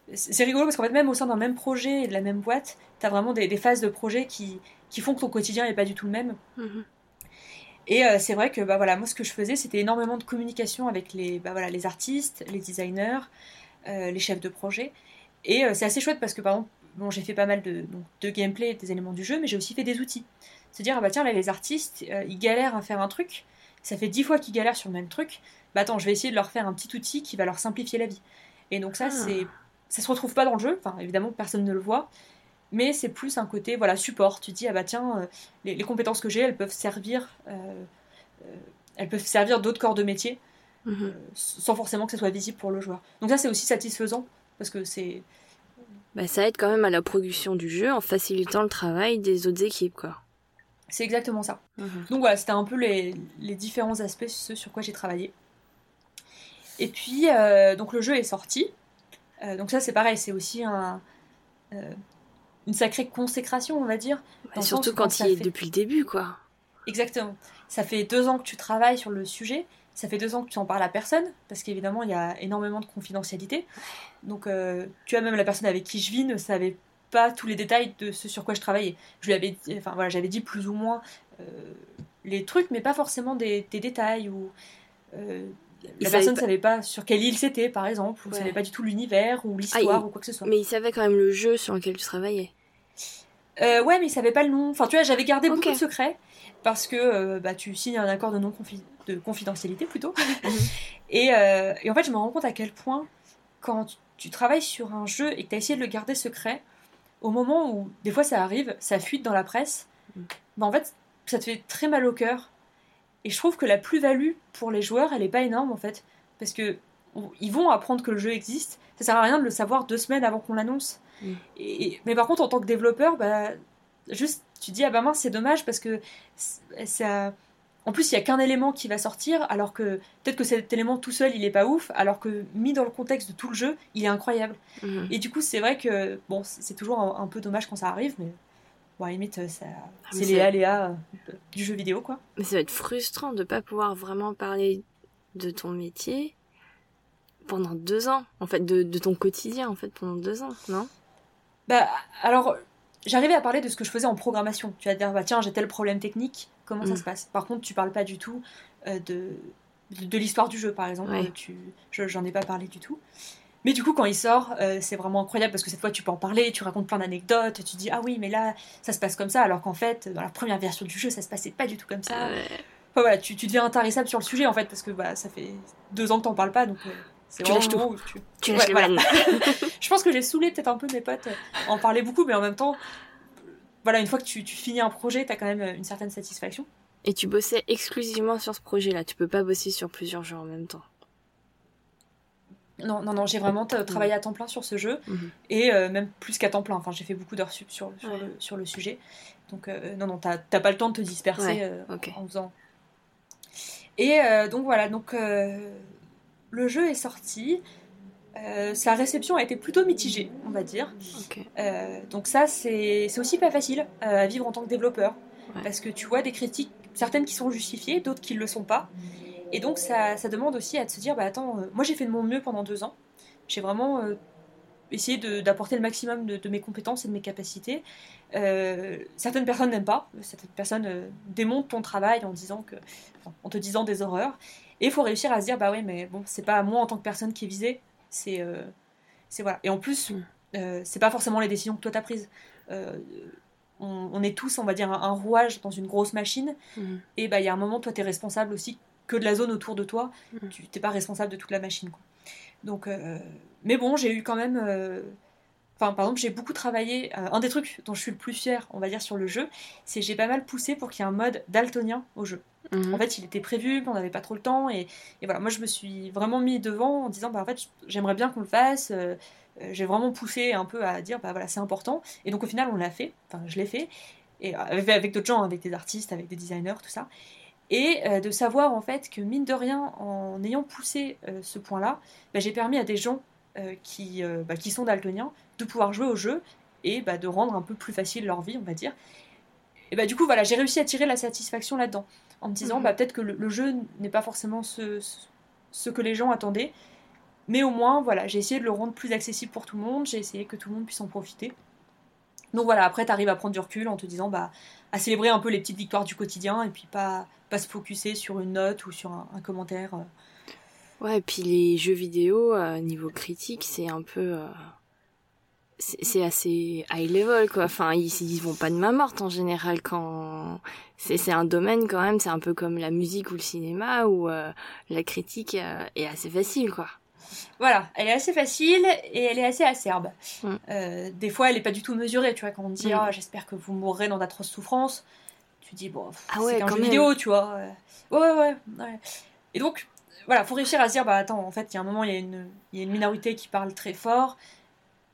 Euh, c'est rigolo parce qu'en fait même au sein d'un même projet et de la même boîte, tu as vraiment des, phases de projet qui, qui, font que ton quotidien n'est pas du tout le même. Mhm. Et euh, c'est vrai que bah, voilà, moi ce que je faisais c'était énormément de communication avec les, bah, voilà, les artistes, les designers, les chefs de projet. Et c'est assez chouette parce que par exemple bon, j'ai fait pas mal de, de gameplay des éléments du jeu, mais j'ai aussi fait des outils. Se dire, ah bah tiens, là, les artistes, euh, ils galèrent à faire un truc, ça fait dix fois qu'ils galèrent sur le même truc, bah attends, je vais essayer de leur faire un petit outil qui va leur simplifier la vie. Et donc ça, ah. c'est ça se retrouve pas dans le jeu, enfin évidemment personne ne le voit, mais c'est plus un côté voilà support. Tu dis ah bah tiens, euh, les, compétences que j'ai, elles peuvent servir, euh, elles peuvent servir d'autres corps de métier, mhm. sans forcément que ce soit visible pour le joueur. Donc ça c'est aussi satisfaisant parce que c'est bah, ça aide quand même à la production du jeu en facilitant le travail des autres équipes, quoi. C'est exactement ça. Mhm. Donc voilà, c'était un peu les, les, différents aspects, sur quoi j'ai travaillé. Et puis, euh, donc le jeu est sorti. Euh, donc ça, c'est pareil, c'est aussi un, euh, une sacrée consécration, on va dire. surtout quand il est depuis le début, quoi. Exactement. Ça fait deux ans que tu travailles sur le sujet. Ça fait deux ans que tu en parles à personne, parce qu'évidemment, il y a énormément de confidentialité. Donc, euh, tu as même la personne avec qui je vis ne savait pas tous les détails de ce sur quoi je travaillais. Je lui avais, enfin voilà, j'avais dit plus ou moins les trucs, mais pas forcément des, détails ou euh, la personne ne savait pas sur quelle île c'était, par exemple, ou ne savait pas du tout l'univers ou l'histoire ah, ou quoi que ce soit. Mais il savait quand même le jeu sur lequel tu travaillais. ouais, mais il savait pas le nom. Enfin, tu vois, j'avais gardé beaucoup de secrets parce que bah, tu signes un accord de non de confidentialité plutôt. Mhm. et, et, en fait, je me rends compte à quel point quand tu travailles sur un jeu et que tu as essayé de le garder secret, au moment où des fois ça arrive, ça fuite dans la presse, Mm. bah en fait ça te fait très mal au cœur. Et je trouve que la plus-value pour les joueurs, elle est pas énorme en fait. Parce que ils vont apprendre que le jeu existe. Ça sert à rien de le savoir deux semaines avant qu'on l'annonce. Mm. Et, mais par contre, en tant que développeur, bah, juste tu te dis ah bah mince, c'est dommage parce que ça. En plus, il y a qu'un élément qui va sortir, alors que peut-être que cet élément tout seul, il est pas ouf, alors que mis dans le contexte de tout le jeu, il est incroyable. Mhm. Et du coup, c'est vrai que bon, c'est c'est toujours un, un peu dommage quand ça arrive, mais bon, à la limite, ça, Ah, c'est les aléas euh, du jeu vidéo, quoi. Mais ça va être frustrant de pas pouvoir vraiment parler de ton métier pendant deux ans. En fait, de, de ton quotidien, en fait, pendant deux ans, non? Bah, alors, j'arrivais à parler de ce que je faisais en programmation. Tu vas te dire, bah tiens, j'ai tel problème technique, comment ça Mm. se passe? Par contre, tu parles pas du tout euh, de, de, de l'histoire du jeu, par exemple. Ouais. Euh, Tu, je- j'en ai pas parlé du tout. Mais du coup, quand il sort, euh, c'est vraiment incroyable parce que cette fois, tu peux en parler, tu racontes plein d'anecdotes, tu dis, ah oui, mais là, ça se passe comme ça, alors qu'en fait, dans la première version du jeu, ça se passait pas du tout comme ça. Enfin, voilà, tu, tu deviens intarissable sur le sujet, en fait, parce que bah, ça fait deux ans que t'en parles pas, donc euh, c'est Tu vraiment lâches où tu... Tu Ouais, lâches les voilà. Je pense que j'ai saoulé peut-être un peu mes potes euh, en parler beaucoup, mais en même temps, voilà, une fois que tu, tu finis un projet, t'as quand même une certaine satisfaction. Et tu bossais exclusivement sur ce projet-là. Tu peux pas bosser sur plusieurs jeux en même temps. Non, non, non, j'ai vraiment t- travaillé à temps plein sur ce jeu, Mhm. et euh, même plus qu'à temps plein. Enfin, j'ai fait beaucoup d'heures sup sur, sur, Ouais. le, sur le sujet. Donc, euh, non, non, t'as pas le temps de te disperser Ouais, euh, en faisant. Et donc voilà, donc le jeu est sorti. Sa réception a été plutôt mitigée, on va dire. Donc ça, c'est aussi pas facile à vivre en tant que développeur. Ouais. Parce que tu vois des critiques, certaines qui sont justifiées, d'autres qui ne le sont pas. Et donc ça, ça demande aussi à se dire, bah attends, euh, moi j'ai fait de mon mieux pendant deux ans. J'ai vraiment euh, essayé d'apporter le maximum de, de mes compétences et de mes capacités. Euh, certaines personnes n'aiment pas, certaines personnes euh, démontent ton travail en disant que, enfin, en te disant des horreurs. Et il faut réussir à se dire, bah ouais, mais bon, c'est pas moi en tant que personne qui est visée, c'est voilà. Et en plus, Mm. c'est pas forcément les décisions que toi t'as prises. On, on est tous, on va dire, un, un rouage dans une grosse machine. Mhm. Et bah, il y a un moment, toi, t'es responsable aussi que de la zone autour de toi. Mhm. Tu t'es pas responsable de toute la machine. Quoi. Donc, euh, mais bon, j'ai eu quand même. euh, Enfin, par exemple, j'ai beaucoup travaillé. euh, un des trucs dont je suis le plus fier, on va dire, sur le jeu, c'est que j'ai pas mal poussé pour qu'il y ait un mode daltonien au jeu. Mhm. En fait, il était prévu, mais on n'avait pas trop le temps. Et, et voilà, moi, je me suis vraiment mis devant en disant, bah, en fait, j'aimerais bien qu'on le fasse. j'ai vraiment poussé un peu à dire, bah voilà, c'est important. Et donc, au final, on l'a fait. Enfin, je l'ai fait. Et avec, avec d'autres gens, avec des artistes, avec des designers, tout ça. Et euh, de savoir, en fait, que mine de rien, en ayant poussé euh, ce point-là, bah, j'ai permis à des gens euh, qui, bah, qui sont daltoniens de pouvoir jouer au jeu et bah, de rendre un peu plus facile leur vie, on va dire. Et bah, du coup, voilà, j'ai réussi à tirer la satisfaction là-dedans en me disant Mhm. bah, peut-être que le, le jeu n'est pas forcément ce, ce- ce que les gens attendaient, mais au moins voilà, j'ai essayé de le rendre plus accessible pour tout le monde, j'ai essayé que tout le monde puisse en profiter. Donc voilà, après tu arrives à prendre du recul en te disant bah à célébrer un peu les petites victoires du quotidien et puis pas pas se focuser sur une note ou sur un, commentaire. euh. Ouais, et puis les jeux vidéo, euh, niveau critique, c'est un peu. euh, c'est assez high level, quoi. Enfin, ils, ils vont pas de main morte en général quand. C'est un domaine quand même, c'est un peu comme la musique ou le cinéma où euh, la critique est assez facile, quoi. Voilà, elle est assez facile et elle est assez acerbe. Mm. Euh, des fois, elle est pas du tout mesurée, tu vois. Quand on dit Mm. Ah, j'espère que vous mourrez dans d'atroces souffrances, tu dis bon, Ah c'est ouais, qu'un quand jeu même. vidéo, tu vois. euh. Ouais, ouais, ouais, ouais. Et donc, voilà, faut réussir à se dire bah attends, en fait, il y a un moment, il y, a une- il y a une minorité qui parle très fort,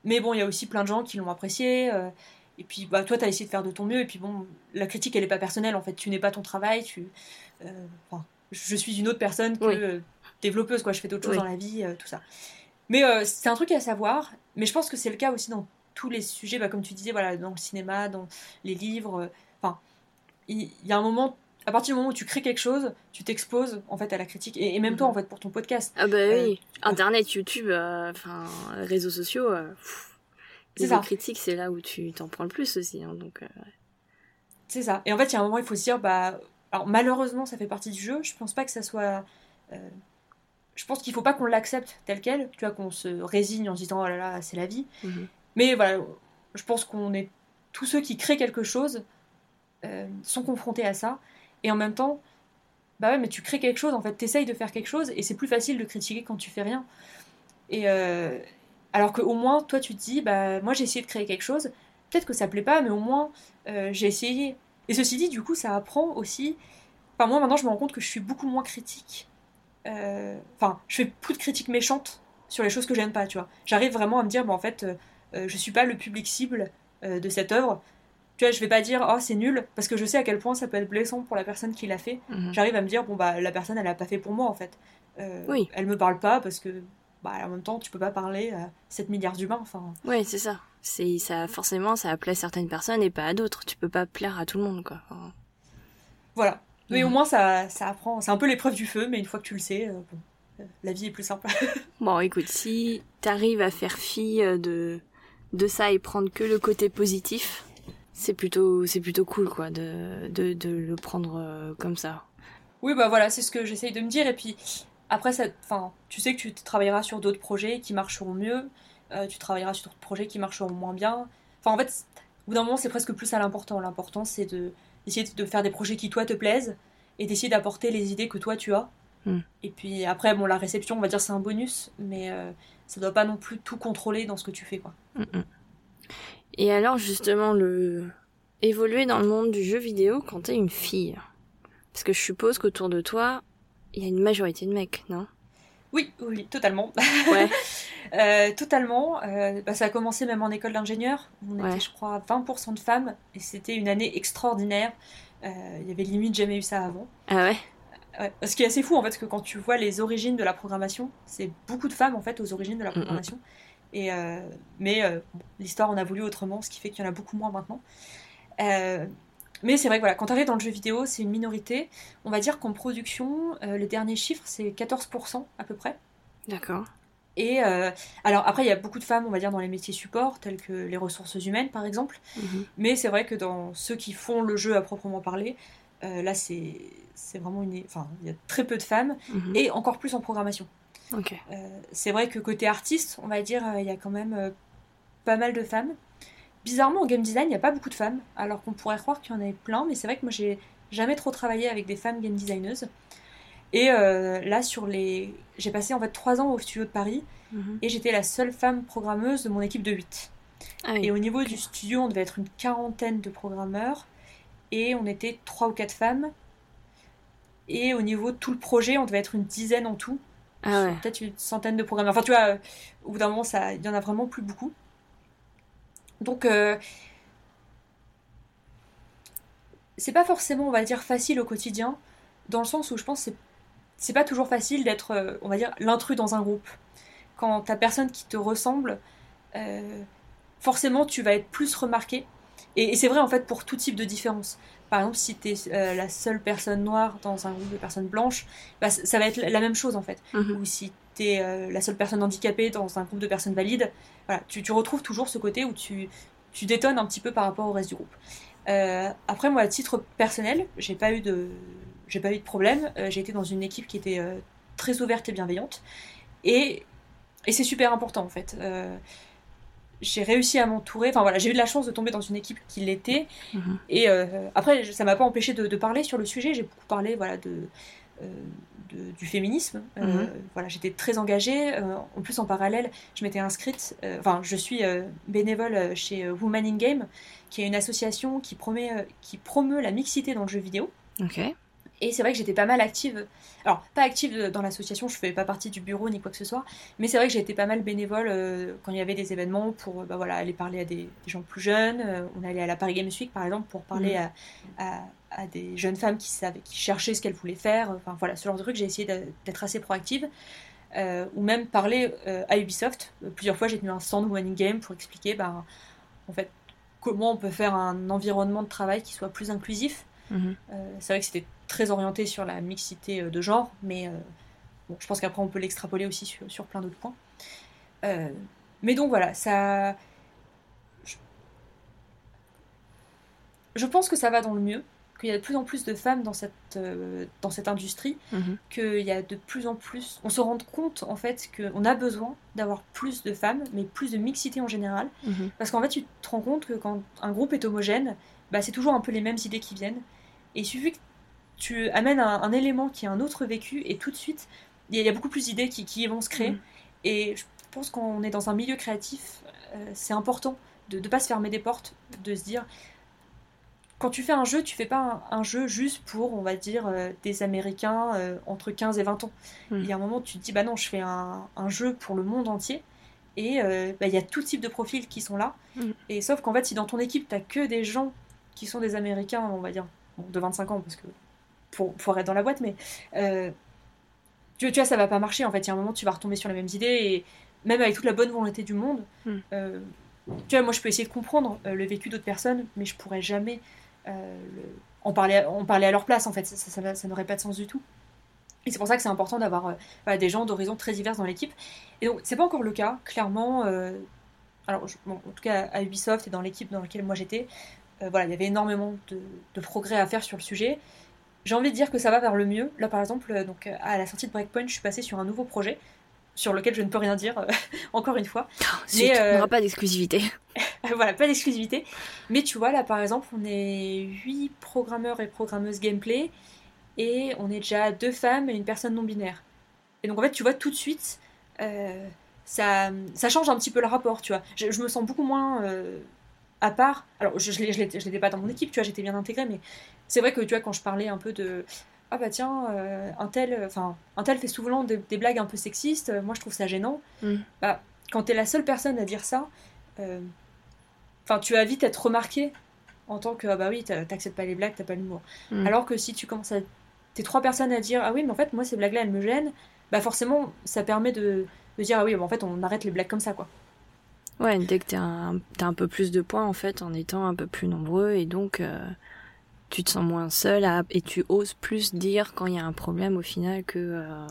mais bon, il y a aussi plein de gens qui l'ont apprécié. euh, et puis, bah, toi, tu as essayé de faire de ton mieux. Et puis, bon, la critique, elle est pas personnelle. En fait, tu n'es pas ton travail. Tu, euh, enfin, je suis une autre personne que Oui. Développeuse, quoi. Je fais d'autres choses dans la vie, euh, tout ça. Mais euh, c'est un truc à savoir. Mais je pense que c'est le cas aussi dans tous les sujets, bah, comme tu disais, voilà, dans le cinéma, dans les livres. euh, Enfin, il y, a un moment. À partir du moment où tu crées quelque chose, tu t'exposes en fait à la critique et, et même toi en fait pour ton podcast. Ah bah Euh, oui, Internet, YouTube, euh, enfin, réseaux sociaux. C'est ça. critique, c'est là où tu t'en prends le plus aussi. hein, donc, C'est ça. Et en fait, il y a un moment, il faut se dire, bah, alors malheureusement, ça fait partie du jeu. Je pense pas que ça soit. Euh, je pense qu'il faut pas qu'on l'accepte tel quel. Tu vois, qu'on se résigne en se disant, oh là là, c'est la vie. mhm. Mais voilà, je pense qu'on est. Tous ceux qui créent quelque chose euh, sont confrontés à ça. Et en même temps, bah ouais, mais tu crées quelque chose, en fait, t'essayes de faire quelque chose, et c'est plus facile de critiquer quand tu fais rien. Et. euh, alors qu'au moins, toi, tu te dis, bah, moi, j'ai essayé de créer quelque chose, peut-être que ça plaît pas, mais au moins j'ai essayé. Et ceci dit, du coup, ça apprend aussi. Enfin, moi maintenant, je me rends compte que je suis beaucoup moins critique. Enfin, je fais plus de critiques méchantes sur les choses que j'aime pas, tu vois. J'arrive vraiment à me dire, bon, en fait, je suis pas le public cible de cette œuvre tu vois, je vais pas dire oh c'est nul parce que je sais à quel point ça peut être blessant pour la personne qui l'a fait. Mhm. J'arrive à me dire bon bah la personne elle a pas fait pour moi en fait. Euh, oui. Elle me parle pas parce que bah en même temps tu peux pas parler à 7 milliards d'humains enfin. Oui c'est ça. C'est ça forcément ça plaît à certaines personnes et pas à d'autres. Tu peux pas plaire à tout le monde quoi. Voilà. Mais au moins ça ça apprend. C'est un peu l'épreuve du feu mais une fois que tu le sais euh, euh, la vie est plus simple. bon écoute si t'arrives à faire fi de de ça et prendre que le côté positif c'est plutôt c'est plutôt cool quoi de, de, de le prendre euh, comme ça. Oui bah voilà c'est ce que j'essaye de me dire et puis après ça tu sais que tu travailleras sur d'autres projets qui marcheront mieux euh, tu travailleras sur d'autres projets qui marcheront moins bien enfin en fait au bout d'un moment c'est presque plus à l'important l'important c'est de d'essayer de faire des projets qui toi te plaisent et d'essayer d'apporter les idées que toi tu as hmm. et puis après bon la réception on va dire c'est un bonus mais euh, ça doit pas non plus tout contrôler dans ce que tu fais quoi. Hmm, hmm. Et alors justement le évoluer dans le monde du jeu vidéo quand t'es une fille? Parce que je suppose qu'autour de toi, il y a une majorité de mecs, non? Oui, oui, totalement. Ouais. Euh, totalement. Euh, bah, ça a commencé même en école d'ingénieur. On était, je crois, 20% de femmes et c'était une année extraordinaire. Euh, il y avait limite jamais eu ça avant. Ah ouais? Ce qui est assez fou en fait, que quand tu vois les origines de la programmation, c'est beaucoup de femmes en fait aux origines de la programmation. Et, euh, mais euh, l'histoire en a voulu autrement, ce qui fait qu'il y en a beaucoup moins maintenant. Euh, mais c'est vrai que voilà, quand tu arrives dans le jeu vidéo, c'est une minorité. On va dire qu'en production, les derniers chiffres, c'est 14% à peu près. D'accord. Et alors après, il y a beaucoup de femmes, on va dire, dans les métiers support, tels que les ressources humaines, par exemple. Mhm. Mais c'est vrai que dans ceux qui font le jeu à proprement parler, là, c'est vraiment une... Enfin, il y a très peu de femmes, mhm. et encore plus en programmation. Euh, c'est vrai que côté artiste, on va dire, euh, il y a quand même euh, pas mal de femmes. Bizarrement, en game design, il n'y a pas beaucoup de femmes, alors qu'on pourrait croire qu'il y en avait plein, mais c'est vrai que moi, j'ai jamais trop travaillé avec des femmes game designeuses. Et là, sur les. J'ai passé en fait 3 ans au studio de Paris, mhm. et j'étais la seule femme programmeuse de mon équipe de 8. Ah et au niveau du studio, on devait être une quarantaine de programmeurs, et on était 3 ou 4 femmes. Et au niveau de tout le projet, on devait être une dizaine en tout. Ah Peut-être une centaine de programmeurs. Enfin, tu vois, au bout d'un moment, il y en a vraiment plus beaucoup. Donc, euh, c'est pas forcément, on va dire, facile au quotidien, dans le sens où je pense que c'est pas toujours facile d'être, euh, on va dire, l'intrus dans un groupe. Quand t'as personne qui te ressemble, euh, forcément, tu vas être plus remarqué. Et, et c'est vrai, en fait, pour tout type de différence. Par exemple, si tu es euh, la seule personne noire dans un groupe de personnes blanches, bah, ça va être la même chose en fait. Mhm. Ou si tu es euh, la seule personne handicapée dans un groupe de personnes valides, voilà, tu, retrouves toujours ce côté où tu, tu détonnes un petit peu par rapport au reste du groupe. Après, moi, à titre personnel, j'ai pas eu de, j'ai pas eu de problème. j'ai été dans une équipe qui était très ouverte et bienveillante. Et, et c'est super important en fait j'ai réussi à m'entourer. Enfin voilà, j'ai eu de la chance de tomber dans une équipe qui l'était. Mhm. Et euh, après, ça m'a pas empêché de, parler sur le sujet. J'ai beaucoup parlé voilà de, euh, du féminisme. Euh, mhm. voilà, j'étais très engagée. en plus, en parallèle, je m'étais inscrite. Enfin, je suis bénévole chez Woman in Game, qui est une association qui promet, qui promeut la mixité dans le jeu vidéo. Ok. Et c'est vrai que j'étais pas mal active. Alors, pas active dans l'association, je faisais pas partie du bureau ni quoi que ce soit, mais c'est vrai que été pas mal bénévole euh, quand il y avait des événements pour bah, voilà, aller parler à des, gens plus jeunes. Euh, on allait à la Paris Games Week par exemple pour parler mhm. à, à, des jeunes femmes qui, savaient, qui cherchaient ce qu'elles voulaient faire. Enfin voilà, ce genre de truc, j'ai essayé d'être assez proactive. Euh, ou même parler à Ubisoft. Plusieurs fois, j'ai tenu un stand One Game pour expliquer bah, en fait, comment on peut faire un environnement de travail qui soit plus inclusif. Mhm. c'est vrai que c'était très orienté sur la mixité euh, de genre, mais euh, bon, je pense qu'après on peut l'extrapoler aussi sur, plein d'autres points. Euh, mais donc voilà, ça. Je... pense que ça va dans le mieux, qu'il y a de plus en plus de femmes dans cette, dans cette industrie, mhm. qu'il y a de plus en plus. On se rend compte en fait qu'on a besoin d'avoir plus de femmes, mais plus de mixité en général. Mhm. Parce qu'en fait, tu te rends compte que quand un groupe est homogène, bah, c'est toujours un peu les mêmes idées qui viennent. Et il suffit que tu amènes un, élément qui a un autre vécu et tout de suite, il y, a beaucoup plus d'idées qui, vont se créer. Mm. Et je pense qu'on est dans un milieu créatif, euh, c'est important de ne pas se fermer des portes, de se dire quand tu fais un jeu, tu fais pas un, jeu juste pour, on va dire, euh, des Américains euh, entre 15 et 20 ans. Hmm. Il y a un moment tu te dis, bah non, je fais un, jeu pour le monde entier. Et euh, bah, il y a tout type de profils qui sont là. Hmm. Et sauf qu'en fait, si dans ton équipe, tu que des gens qui sont des Américains, on va dire, de 25 ans, parce que pour, pour être dans la boîte, mais tu, tu, vois, ça va pas marcher. En fait, il y a un moment, tu vas retomber sur les mêmes idées. Et même avec toute la bonne volonté du monde, hmm. tu vois, moi, je peux essayer de comprendre le vécu d'autres personnes, mais je pourrais jamais euh, parlait, on parlait à leur place, en fait. Ça, n'aurait pas de sens du tout. Et c'est pour ça que c'est important d'avoir euh, des gens d'horizons très divers dans l'équipe. Et donc, c'est pas encore le cas, clairement. Euh, alors, en tout cas, à Ubisoft et dans l'équipe dans laquelle moi j'étais, voilà, il y avait énormément de, progrès à faire sur le sujet. J'ai envie de dire que ça va vers le mieux. Là, par exemple, donc, à la sortie de Breakpoint, je suis passée sur un nouveau projet sur lequel je ne peux rien dire, euh, encore une fois. Oh, mais euh, n'aura pas d'exclusivité. voilà, pas d'exclusivité. Mais tu vois, là par exemple, on est 8 programmeurs et programmeuses gameplay, et on est déjà deux femmes et une personne non binaire. Et donc en fait, tu vois, tout de suite, euh, ça, ça change un petit peu le rapport, tu vois. Je, me sens beaucoup moins à part. Alors, je ne l'étais pas dans mon équipe, tu vois, j'étais bien intégrée, mais c'est vrai que, tu vois, quand je parlais un peu de ah bah tiens, euh, un tel, enfin un tel fait souvent des, blagues un peu sexistes. Euh, moi je trouve ça gênant. Mm. Bah quand t'es la seule personne à dire ça, euh, tu vas vite être remarqué en tant que ah bah oui t'acceptes pas les blagues, t'as pas l'humour. Mm. Alors que si tu commences à t'es trois personnes à dire ah oui mais en fait moi ces blagues là elles me gênent, bah forcément ça permet de, dire ah oui en fait on arrête les blagues comme ça quoi. Ouais, dès que t'as un, un peu plus de points en fait en étant un peu plus nombreux et donc tu te sens moins seul et tu oses plus dire quand il y a un problème au final que. Euh,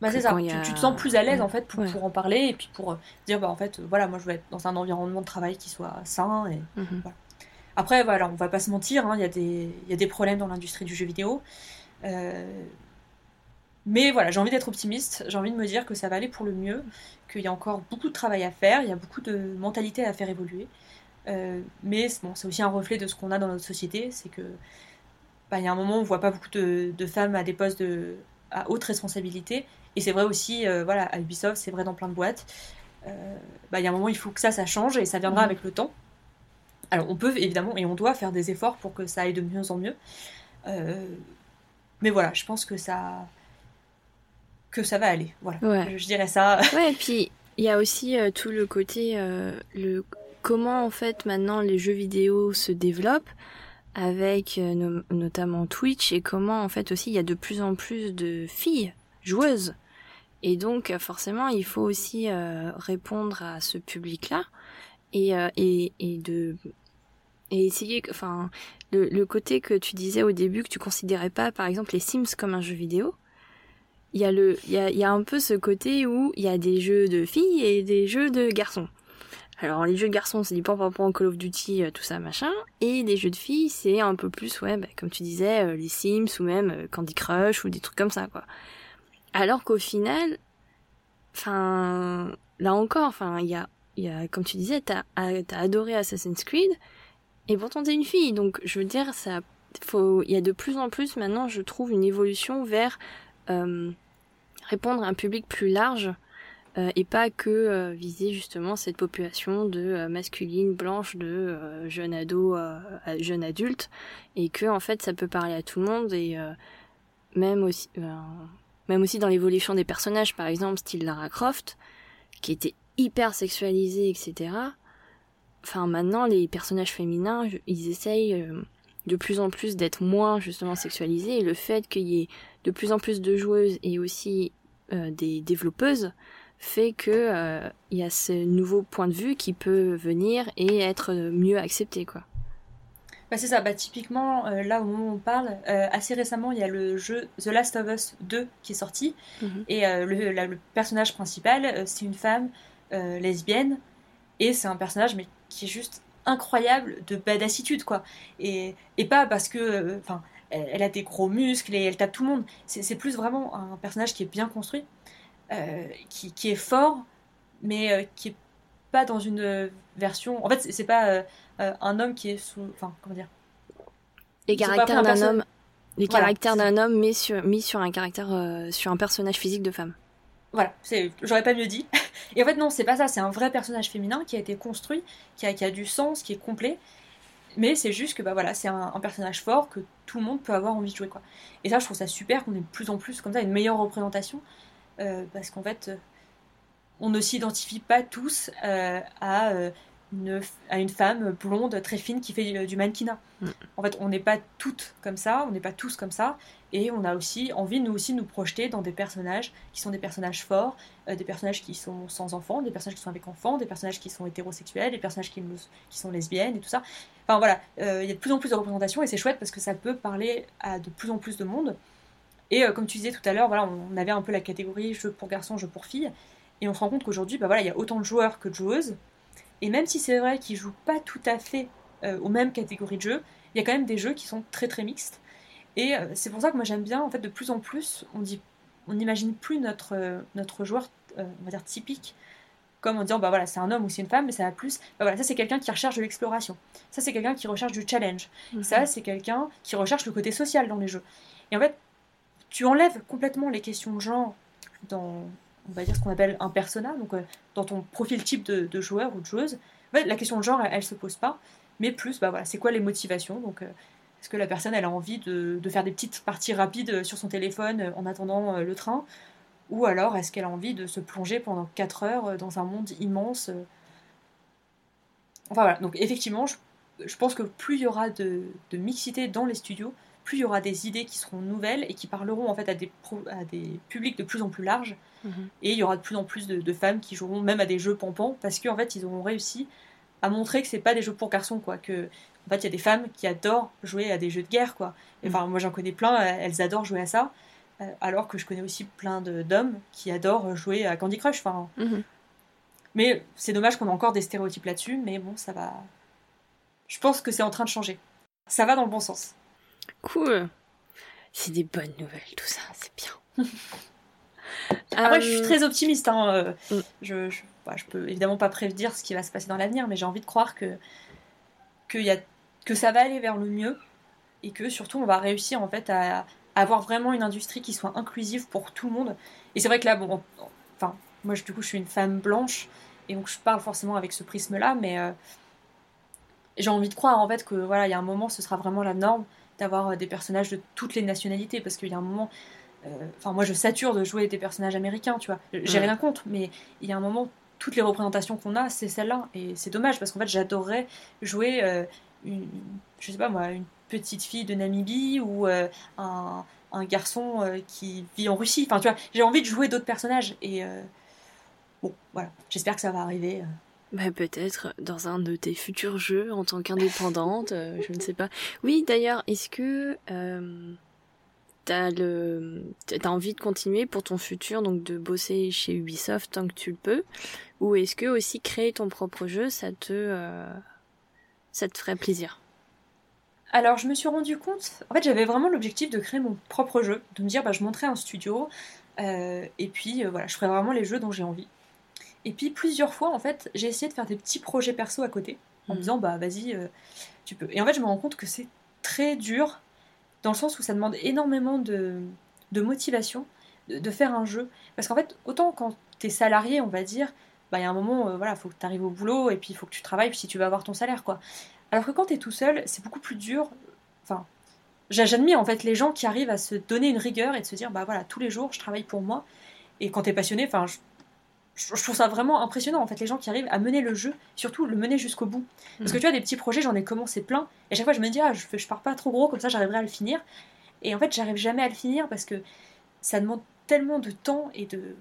bah c'est ça, tu, te sens plus à l'aise en fait pour, pour, en parler et puis pour euh, dire bah en fait voilà moi je veux être dans un environnement de travail qui soit sain et mhm. voilà. Après voilà on va pas se mentir, hein, il y, a des, y a des problèmes dans l'industrie du jeu vidéo. Euh, mais voilà, j'ai envie d'être optimiste, j'ai envie de me dire que ça va aller pour le mieux, qu'il y a encore beaucoup de travail à faire, il y a beaucoup de mentalité à faire évoluer. Euh, mais bon, c'est aussi un reflet de ce qu'on a dans notre société, c'est que bah, il y a un moment où on voit pas beaucoup de, femmes à des postes de, à haute responsabilité, et c'est vrai aussi, euh, voilà, à Ubisoft, c'est vrai dans plein de boîtes. Euh, bah, il y a un moment, il faut que ça, ça change, et ça viendra mhm. avec le temps. Alors, on peut évidemment et on doit faire des efforts pour que ça aille de mieux en mieux. mais voilà, je pense que ça, que ça va aller. Voilà, je, dirais ça. Ouais, et puis il y a aussi tout le côté, le comment en fait maintenant les jeux vidéo se développent avec euh, notamment Twitch et comment en fait aussi il y a de plus en plus de filles joueuses. Et donc forcément il faut aussi euh, répondre à ce public-là et, euh, et, et de et essayer enfin le, le, côté que tu disais au début que tu considérais pas par exemple les Sims comme un jeu vidéo il y a le il y a, y a un peu ce côté où il y a des jeux de filles et des jeux de garçons. Alors les jeux de garçons, c'est du pan Call of Duty, euh, tout ça machin, et les jeux de filles, c'est un peu plus, ouais, bah, comme tu disais, euh, les Sims ou même euh, Candy Crush ou des trucs comme ça, quoi. Alors qu'au final, enfin, là encore, enfin, il y a, y a, comme tu disais, t'as as adoré Assassin's Creed, et pourtant t'es une fille, donc je veux dire, ça, faut, il y a de plus en plus maintenant, je trouve, une évolution vers répondre à un public plus large euh, et pas que euh, viser justement cette population de euh, masculine blanche de jeunes ados jeunes adultes et que en fait ça peut parler à tout le monde et même aussi même aussi dans l'évolution des personnages par exemple style Lara Croft qui était hyper sexualisée etc enfin maintenant les personnages féminins ils essayent de plus en plus d'être moins justement sexualisés et le fait qu'il y ait de plus en plus de joueuses et aussi des développeuses fait que euh, il y a ce nouveau point de vue qui peut venir et être mieux accepté quoi. Bah c'est ça, bah typiquement euh, là au moment où on parle, euh, assez récemment il y a le jeu The Last of Us 2 qui est sorti mhm. et le, le, personnage principal c'est une femme lesbienne et c'est un personnage mais qui est juste incroyable de badassitude quoi et, et pas parce que enfin elle, a des gros muscles et elle tape tout le monde c'est plus vraiment un personnage qui est bien construit euh, qui, est fort, mais euh, qui est pas dans une version. En fait, c'est pas euh, un homme qui est sous. Enfin, comment dire Les caractères d'un homme. Les caractères d'un homme mis sur, mis sur un caractère sur un personnage physique de femme. Voilà, j'aurais pas mieux dit. Et en fait, non, c'est pas ça, c'est un vrai personnage féminin qui a été construit, qui a, qui a du sens, qui est complet. Mais c'est juste que bah voilà, c'est un, personnage fort que tout le monde peut avoir envie de jouer quoi. Et ça, je trouve ça super qu'on ait de plus en plus comme ça une meilleure représentation, euh, parce qu'en fait, euh, on ne s'identifie pas tous euh, à une, à une femme blonde très fine qui fait du, mannequinat. Mm. En fait, on n'est pas toutes comme ça, on n'est pas tous comme ça, et on a aussi envie, nous aussi, nous projeter dans des personnages qui sont des personnages forts, euh, des personnages qui sont sans enfants, des personnages qui sont avec enfants, des personnages qui sont hétérosexuels, des personnages qui, qui sont lesbiennes et tout ça. Enfin voilà, euh, il y a de plus en plus de représentations et c'est chouette parce que ça peut parler à de plus en plus de monde. Et euh, comme tu disais tout à l'heure, voilà, on avait un peu la catégorie jeu pour garçons, jeu pour filles, et on se rend compte qu'aujourd'hui, bah voilà, il y a autant de joueurs que de joueuses. Et même si c'est vrai qu'ils jouent pas tout à fait euh, aux mêmes catégories de jeux, il y a quand même des jeux qui sont très très mixtes. Et euh, c'est pour ça que moi j'aime bien, en fait, de plus en plus, on dit, on n'imagine plus notre, euh, notre joueur, on va dire typique, comme en disant bah voilà c'est un homme ou c'est une femme, mais ça va plus, bah voilà ça c'est quelqu'un qui recherche de l'exploration, ça c'est quelqu'un qui recherche du challenge, ça c'est quelqu'un qui recherche le côté social dans les jeux. Et en fait, tu enlèves complètement les questions de genre dans, on va dire ce qu'on appelle un persona, donc euh, dans ton profil type de, joueur ou de joueuse, la question de genre, elle, ne se pose pas, mais plus, bah voilà, c'est quoi les motivations Donc, euh, est-ce que la personne, elle a envie de, faire des petites parties rapides euh, sur son téléphone en attendant le train? Ou alors, est-ce qu'elle a envie de se plonger pendant 4 heures dans un monde immense Enfin voilà, donc effectivement, je, pense que plus il y aura de, mixité dans les studios, plus il y aura des idées qui seront nouvelles et qui parleront en fait à des, à des publics de plus en plus larges. Mhm. Et il y aura de plus en plus de, femmes qui joueront même à des jeux pampans parce qu'en fait ils auront réussi à montrer que c'est pas des jeux pour garçons quoi. Que en fait il y a des femmes qui adorent jouer à des jeux de guerre quoi. Mhm. Enfin moi j'en connais plein, elles adorent jouer à ça. Euh, alors que je connais aussi plein d'hommes qui adorent jouer à Candy Crush. Enfin, mhm. Mais c'est dommage qu'on ait encore des stéréotypes là-dessus, mais bon, ça va. Je pense que c'est en train de changer. Ça va dans le bon sens. Cool. C'est des bonnes nouvelles, tout ça, c'est bien. Après, je suis euh, très optimiste. Hein, euh, mm. Je, je, bah, je, peux évidemment pas prédire ce qui va se passer dans l'avenir, mais j'ai envie de croire que, que, y a, que ça va aller vers le mieux et que surtout on va réussir en fait à, avoir vraiment une industrie qui soit inclusive pour tout le monde. Et c'est vrai que là, bon, enfin, moi du coup je suis une femme blanche et donc je parle forcément avec ce prisme-là, mais euh, j'ai envie de croire en fait que voilà, il y a un moment ce sera vraiment la norme d'avoir des personnages de toutes les nationalités parce qu'il y a un moment euh, enfin, moi, je sature de jouer des personnages américains, tu vois. J'ai rien contre, mais il y a un moment, toutes les représentations qu'on a, c'est celle-là. Et c'est dommage parce qu'en fait, j'adorerais jouer euh, une, je sais pas moi, une petite fille de Namibie ou euh, un, un, garçon qui vit en Russie. Enfin, tu vois, j'ai envie de jouer d'autres personnages. Et bon, voilà, j'espère que ça va arriver. Bah, peut-être dans un de tes futurs jeux en tant qu'indépendante, je ne sais pas. Oui, d'ailleurs, est-ce que t'as le as envie de continuer pour ton futur donc de bosser chez Ubisoft tant que tu le peux? Ou est-ce que aussi créer ton propre jeu ça te euh, ça te ferait plaisir? Alors je me suis rendu compte en fait j'avais vraiment l'objectif de créer mon propre jeu de me dire bah je monterai un studio euh, et puis euh, voilà je ferai vraiment les jeux dont j'ai envie et puis plusieurs fois en fait j'ai essayé de faire des petits projets perso à côté en me mmh. disant bah vas-y tu peux et en fait je me rends compte que c'est très dur dans le sens où ça demande énormément de, motivation de, faire un jeu. Parce qu'en fait, autant quand tu es salarié, on va dire, bah, il y a un moment, il euh, voilà, faut que tu arrives au boulot et puis il faut que tu travailles si tu veux avoir ton salaire, quoi. Alors que quand tu es tout seul, c'est beaucoup plus dur. Enfin, j'admire en fait les gens qui arrivent à se donner une rigueur et de se dire, bah voilà, tous les jours, je travaille pour moi. Et quand tu es passionné, enfin, je, trouve ça vraiment impressionnant en fait les gens qui arrivent à mener le jeu, surtout le mener jusqu'au bout. Parce que mm. tu vois des petits projets, j'en ai commencé plein et à chaque fois je me dis ah je, je pars pas trop gros comme ça j'arriverai à le finir. Et en fait j'arrive jamais à le finir parce que ça demande tellement de temps et de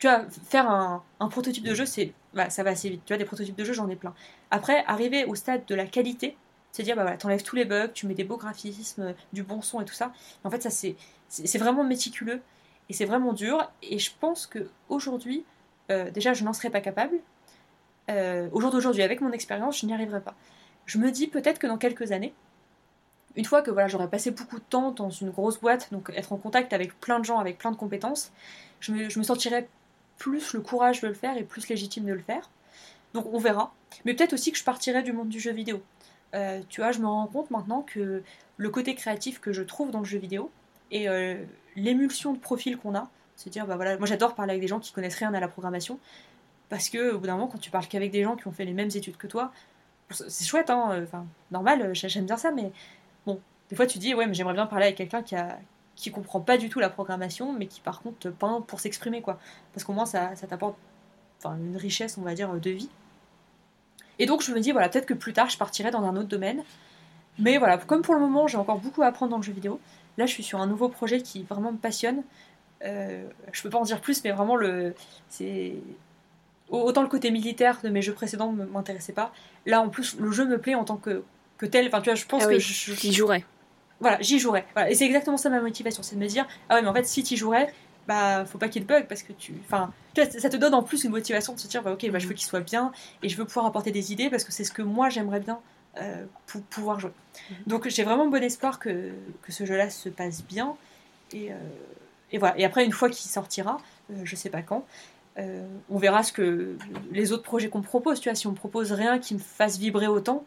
tu vois faire un, prototype de jeu c'est bah, ça va assez vite. Tu vois des prototypes de jeu j'en ai plein. Après arriver au stade de la qualité, c'est dire bah voilà t'enlèves tous les bugs, tu mets des beaux graphismes, du bon son et tout ça. En fait ça c'est c'est vraiment méticuleux et c'est vraiment dur et je pense que aujourd'hui euh, déjà, je n'en serais pas capable. Euh, au jour d'aujourd'hui, avec mon expérience, je n'y arriverai pas. Je me dis peut-être que dans quelques années, une fois que voilà, j'aurais passé beaucoup de temps dans une grosse boîte, donc être en contact avec plein de gens, avec plein de compétences, je me, je me sentirais plus le courage de le faire et plus légitime de le faire. Donc on verra. Mais peut-être aussi que je partirai du monde du jeu vidéo. Euh, tu vois, je me rends compte maintenant que le côté créatif que je trouve dans le jeu vidéo et l'émulsion de profil qu'on a, Se dire, bah voilà, moi j'adore parler avec des gens qui connaissent rien à la programmation, parce que au bout d'un moment, quand tu parles qu'avec des gens qui ont fait les mêmes études que toi, c'est chouette, hein, enfin, normal, j'aime bien ça, mais bon, des fois tu dis, ouais, mais j'aimerais bien parler avec quelqu'un qui a, qui comprend pas du tout la programmation, mais qui par contre peint pour s'exprimer, quoi. Parce qu'au moins ça, ça t'apporte une richesse, on va dire, de vie. Et donc je me dis, voilà, peut-être que plus tard je partirai dans un autre domaine. Mais voilà, comme pour le moment j'ai encore beaucoup à apprendre dans le jeu vidéo, là je suis sur un nouveau projet qui vraiment me passionne. Euh, je peux pas en dire plus, mais vraiment le, c'est autant le côté militaire de mes jeux précédents ne m'intéressait pas. Là en plus le jeu me plaît en tant que, que tel. Enfin tu vois, je pense ah que j'y jouerais. Voilà, j'y jouerais. Et c'est exactement ça ma motivation, c'est de me dire ah ouais mais en fait si tu jouerais, bah faut pas qu'il bug parce que tu enfin ça te donne en plus une motivation de se dire bah, ok bah, je veux qu'il soit bien et je veux pouvoir apporter des idées parce que c'est ce que moi j'aimerais bien euh, pour pouvoir jouer mhm. donc j'ai vraiment bon espoir que, que ce jeu là se passe bien et, euh, et voilà et après une fois qu'il sortira euh, je sais pas quand on verra ce que les autres projets qu'on me propose tu vois si on me propose rien qui me fasse vibrer autant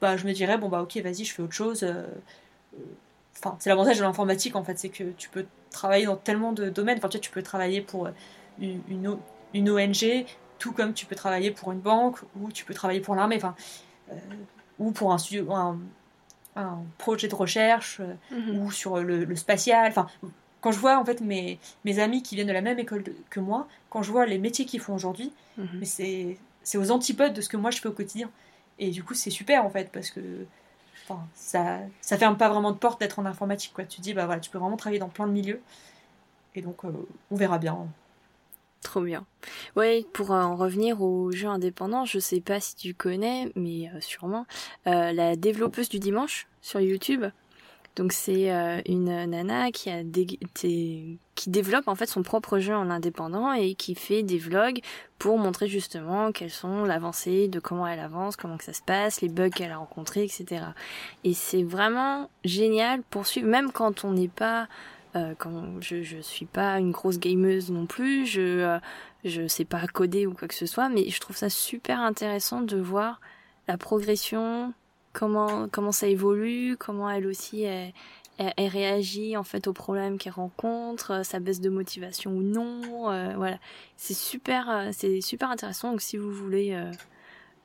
bah je me dirais bon bah ok vas-y je fais autre chose enfin c'est l'avantage de l'informatique en fait c'est que tu peux travailler dans tellement de domaines. Enfin, tu, tu peux travailler pour euh, une, une, ONG, tout comme tu peux travailler pour une banque, ou tu peux travailler pour l'armée, enfin, euh, ou pour un, un, un, projet de recherche, euh, mhm. ou sur le, spatial. Enfin, quand je vois en fait mes, mes amis qui viennent de la même école que moi, quand je vois les métiers qu'ils font aujourd'hui, mhm. mais c'est, c'est aux antipodes de ce que moi je fais au quotidien. Et du coup, c'est super en fait, parce que ça, ça ferme pas vraiment de porte d'être en informatique. Quoi. Tu dis, bah voilà, tu peux vraiment travailler dans plein de milieux. Et donc, euh, on verra bien. Trop bien. Ouais, pour en revenir aux jeux indépendants, je sais pas si tu connais, mais euh, sûrement, euh, la développeuse du dimanche sur YouTube. Donc c'est euh, une nana qui a qui développe en fait son propre jeu en indépendant et qui fait des vlogs pour montrer justement quelles sont l'avancée, de comment elle avance, comment que ça se passe, les bugs qu'elle a rencontrés, etc. Et c'est vraiment génial pour suivre, même quand on n'est pas euh, quand je je suis pas une grosse gameuse non plus, je euh, je sais pas coder ou quoi que ce soit, mais je trouve ça super intéressant de voir la progression, comment comment ça évolue, comment elle aussi elle, réagit en fait aux problèmes qu'elle rencontre, euh, sa baisse de motivation ou non, euh, voilà. C'est super euh, c'est super intéressant donc si vous voulez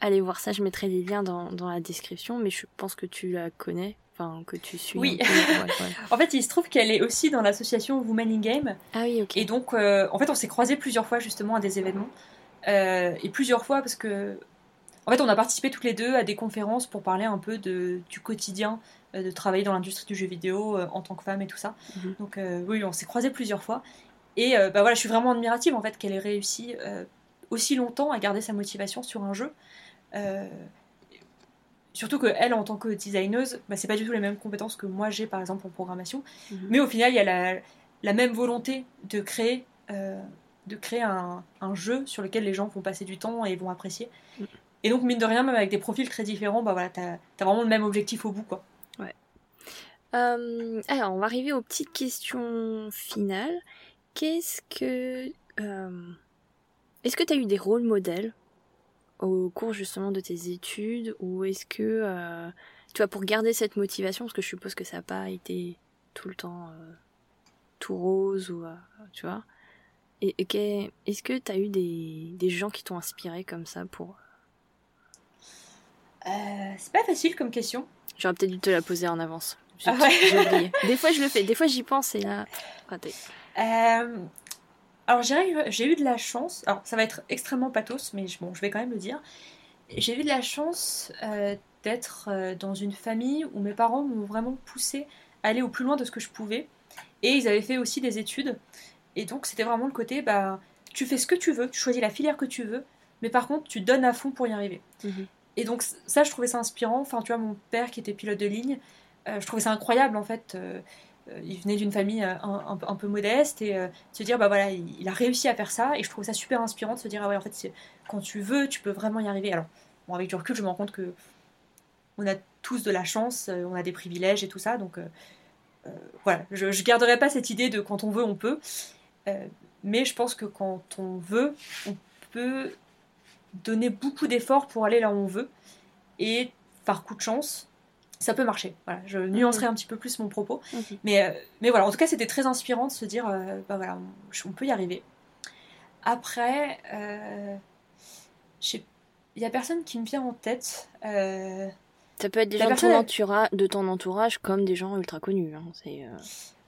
aller voir ça, je mettrai les liens dans, dans la description mais je pense que tu la connais. Enfin, que tu suis. Oui. en fait, il se trouve qu'elle est aussi dans l'association Women in Game. Ah oui, ok. Et donc, en fait, on s'est croisés plusieurs fois justement à des événements. et plusieurs fois parce que en fait, on a participé toutes les deux à des conférences pour parler un peu de, du quotidien euh, de travailler dans l'industrie du jeu vidéo euh, en tant que femme et tout ça. Mhm. Donc euh, oui, on s'est croisés plusieurs fois. Et bah voilà, je suis vraiment admirative en fait qu'elle ait réussi aussi longtemps à garder sa motivation sur un jeu. Surtout que elle, en tant que designeuse, bah, c'est pas du tout les mêmes compétences que moi j'ai par exemple en programmation. Mhm. Mais au final, il y a la, la même volonté de créer, de créer un, un, jeu sur lequel les gens vont passer du temps et vont apprécier. Mhm. Et donc, mine de rien, même avec des profils très différents, bah voilà, t'as as vraiment le même objectif au bout, quoi. Ouais. Euh, alors, on va arriver aux petites questions finales. Qu'est-ce que. Euh, est-ce que tu as eu des rôles modèles au cours justement de tes études? Ou est-ce que. Euh, tu vois, pour garder cette motivation, parce que je suppose que ça n'a pas été tout le temps tout rose, ou. tu vois et, est-ce que tu as eu des, des gens qui t'ont inspiré comme ça pour euh, c'est pas facile comme question. J'aurais peut-être dû te la poser en avance. J'ai ah Des fois, je le fais. Des fois, j'y pense et là, raté. Euh, alors, j'ai eu de la chance. Alors, ça va être extrêmement pathos, mais bon, je vais quand même le dire. J'ai eu de la chance euh, d'être dans une famille où mes parents m'ont vraiment poussé à aller au plus loin de ce que je pouvais. Et ils avaient fait aussi des études. Et donc, c'était vraiment le côté, bah, tu fais ce que tu veux, tu choisis la filière que tu veux, mais par contre, tu donnes à fond pour y arriver. Mhm. Et donc ça, je trouvais ça inspirant. Enfin, tu vois, mon père qui était pilote de ligne, euh, je trouvais ça incroyable en fait. Euh, euh, il venait d'une famille un, peu modeste et se dire, bah voilà, il, a réussi à faire ça. Et je trouvais ça super inspirant de se dire, ah ouais, en fait, quand tu veux, tu peux vraiment y arriver. Alors, bon, avec du recul, je me rends compte que on a tous de la chance, on a des privilèges et tout ça. Donc voilà, je garderai pas cette idée de quand on veut, on peut. mais je pense que quand on veut, on peut donner beaucoup d'efforts pour aller là où on veut. Et par coup de chance, ça peut marcher. Voilà, je nuancerai un petit peu plus mon propos. Mais, mais voilà, en tout cas, c'était très inspirant de se dire, bah voilà, on, peut y arriver. Après, il y a personne qui me vient en tête. ça peut être des gens de, ton entourage comme des gens ultra connus. Hein, c'est,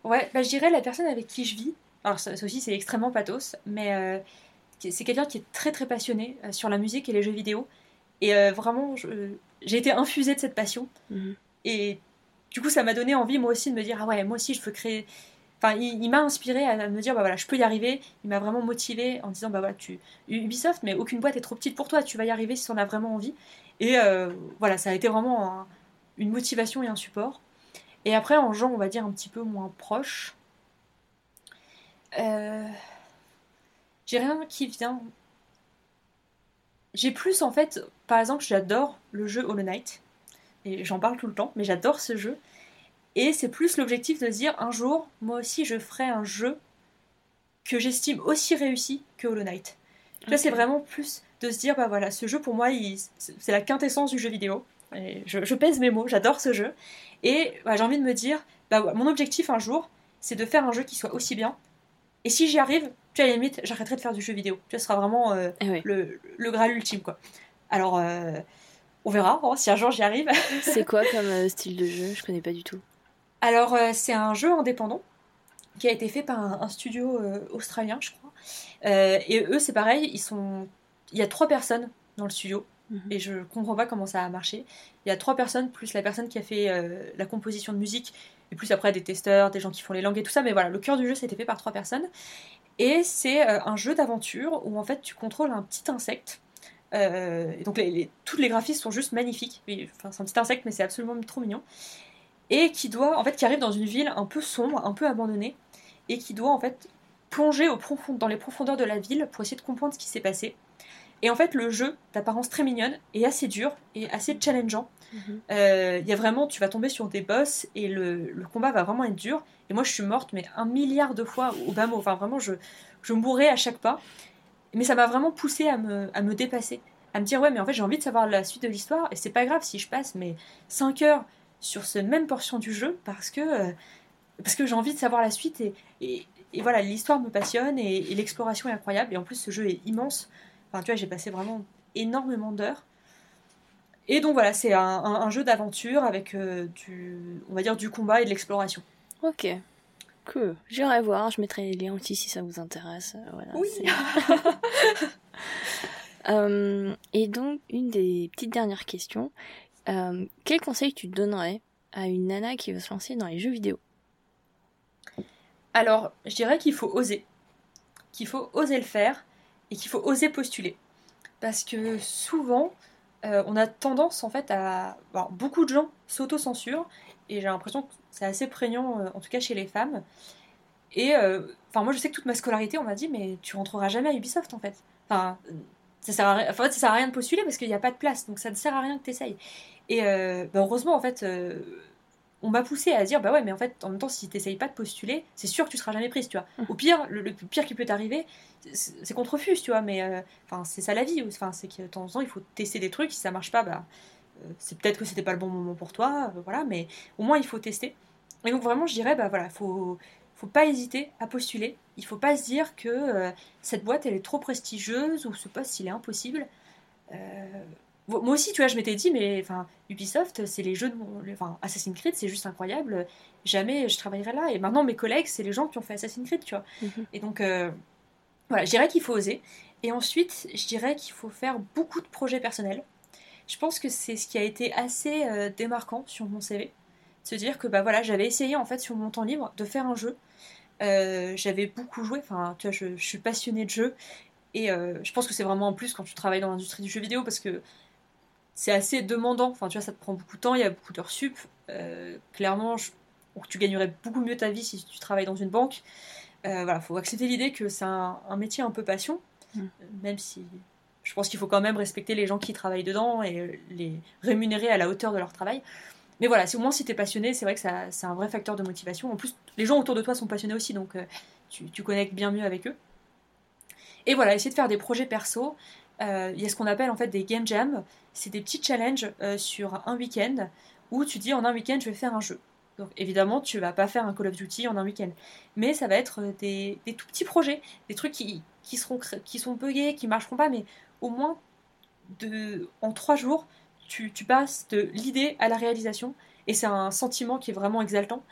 Ouais, bah, je dirais la personne avec qui je vis. Alors, ça, aussi, c'est extrêmement pathos, mais c'est quelqu'un qui est très très passionné sur la musique et les jeux vidéo. Et vraiment, j'ai été infusée de cette passion. Mhm. Et du coup, ça m'a donné envie, moi aussi, de me dire Ah ouais, moi aussi, je veux créer. Enfin, il, m'a inspiré à me dire Bah voilà, je peux y arriver. Il m'a vraiment motivé en disant Bah voilà, tu. Ubisoft, mais aucune boîte est trop petite pour toi, tu vas y arriver si on a vraiment envie. Et euh, voilà, ça a été vraiment une motivation et un support. Et après, en genre, on va dire un petit peu moins proche. Euh, j'ai rien qui vient. J'ai plus en fait, par exemple, j'adore le jeu Hollow Knight et j'en parle tout le temps, mais j'adore ce jeu. Et c'est plus l'objectif de dire un jour, moi aussi, je ferai un jeu que j'estime aussi réussi que Hollow Knight. Là, c'est vraiment plus de se dire, bah voilà, ce jeu pour moi, c'est la quintessence du jeu vidéo. Et je, pèse mes mots, j'adore ce jeu. Et bah, j'ai envie de me dire, bah mon objectif un jour, c'est de faire un jeu qui soit aussi bien. Et si j'y arrive, tu à la limite, j'arrêterai de faire du jeu vidéo. Tu ce sera vraiment euh, eh le, le graal ultime, quoi. Alors, euh, on verra hein, si un jour j'y arrive. c'est quoi comme euh, style de jeu? Je connais pas du tout. Alors, c'est un jeu indépendant qui a été fait par un, studio australien, je crois. et eux, c'est pareil, ils sont. Il y a trois personnes dans le studio. Mhm. Et je comprends pas comment ça a marché. Il y a trois personnes, plus la personne qui a fait la composition de musique, et plus après des testeurs, des gens qui font les langues et tout ça. Mais voilà, le cœur du jeu, c'était fait par trois personnes. Et c'est un jeu d'aventure où en fait tu contrôles un petit insecte euh, donc les, tous les graphismes sont juste magnifiques. Enfin, c'est un petit insecte, mais c'est absolument trop mignon. Et qui doit, en fait, qui arrive dans une ville un peu sombre, un peu abandonnée, et qui doit en fait plonger au profond, dans les profondeurs de la ville pour essayer de comprendre ce qui s'est passé. Et en fait, le jeu, d'apparence très mignonne, est assez dur et assez challengeant. Mhm. Euh, il y a vraiment, tu vas tomber sur des boss et le, le, combat va vraiment être dur. Et moi, je suis morte, mais un milliard de fois au bas mot. Enfin, vraiment, je, je mourrais à chaque pas. Mais ça m'a vraiment poussé à me, dépasser. À me dire, ouais, mais en fait, j'ai envie de savoir la suite de l'histoire. Et c'est pas grave si je passe mes 5 heures sur cette même portion du jeu parce que, euh, parce que j'ai envie de savoir la suite. Et, et, voilà, l'histoire me passionne et, l'exploration est incroyable. Et en plus, ce jeu est immense. Enfin, tu vois, j'ai passé vraiment énormément d'heures. Et donc voilà, c'est un, jeu d'aventure avec euh, du, on va dire, du combat et de l'exploration. Ok. Que j'irai voir, je mettrai les liens aussi si ça vous intéresse. Euh, oui. Euh, et donc, une des petites dernières questions. Euh, quel conseil tu donnerais à une nana qui veut se lancer dans les jeux vidéo? Alors, je dirais qu'il faut oser. Qu'il faut oser le faire et qu'il faut oser postuler. Parce que souvent, on a tendance en fait à. beaucoup de gens s'auto-censurent et j'ai l'impression que c'est assez prégnant, euh, en tout cas chez les femmes. Et euh, enfin, moi je sais que toute ma scolarité, on m'a dit, mais tu rentreras jamais à Ubisoft en fait. Enfin, ça sert à rien, ça sert à rien de postuler parce qu'il n'y a pas de place, donc ça ne sert à rien que tu essayes. Et euh, bah, heureusement, en fait, on m'a poussé à dire, bah ouais, mais en fait, en même temps, si tu n'essayes pas de postuler, c'est sûr que tu seras jamais prise, tu vois. Mmh. Au pire, le, pire qui peut t'arriver, c'est qu'on te refuse, tu vois, mais enfin, c'est ça la vie. Enfin, c'est que de temps en temps, il faut tester des trucs, si ça marche pas, bah c'est peut-être que c'était pas le bon moment pour toi, euh, voilà, mais au moins il faut tester. Et donc vraiment, je dirais, bah voilà, faut, faut pas hésiter à postuler. Il faut pas se dire que euh, cette boîte elle est trop prestigieuse ou ce poste il est impossible. Euh, moi aussi, tu vois, je m'étais dit, mais enfin, Ubisoft, c'est les jeux de mon. Enfin, Assassin's Creed, c'est juste incroyable. Jamais je travaillerai là. Et maintenant, mes collègues, c'est les gens qui ont fait Assassin's Creed, tu vois. Mhm. Et donc, voilà, je dirais qu'il faut oser. Et ensuite, je dirais qu'il faut faire beaucoup de projets personnels je pense que c'est ce qui a été assez euh, démarquant sur mon CV. Se dire que bah voilà, j'avais essayé en fait sur mon temps libre de faire un jeu. Euh, j'avais beaucoup joué, enfin tu vois, je, suis passionnée de jeux et euh, je pense que c'est vraiment en plus quand tu travailles dans l'industrie du jeu vidéo parce que c'est assez demandant. Enfin tu vois, ça te prend beaucoup de temps, il y a beaucoup d'heures sup. clairement, tu gagnerais beaucoup mieux ta vie si tu travailles dans une banque. voilà, faut accepter l'idée que c'est un, métier un peu passion, mmh. même si je pense qu'il faut quand même respecter les gens qui travaillent dedans et les rémunérer à la hauteur de leur travail. Mais voilà, au moins si tu es passionné, c'est vrai que c'est un vrai facteur de motivation. En plus, les gens autour de toi sont passionnés aussi, donc euh, tu, connectes bien mieux avec eux. Et voilà, essayer de faire des projets perso. Euh, il y a ce qu'on appelle en fait des game jams. C'est des petits challenges euh, sur un week-end où tu dis en un week-end je vais faire un jeu. Donc évidemment, tu vas pas faire un Call of Duty en un week-end. Mais ça va être des, tout petits projets, des trucs qui, qui, seront, qui sont buggés, qui marcheront pas, mais au moins de, en trois jours, tu, passes de l'idée à la réalisation. Et c'est un sentiment qui est vraiment exaltant.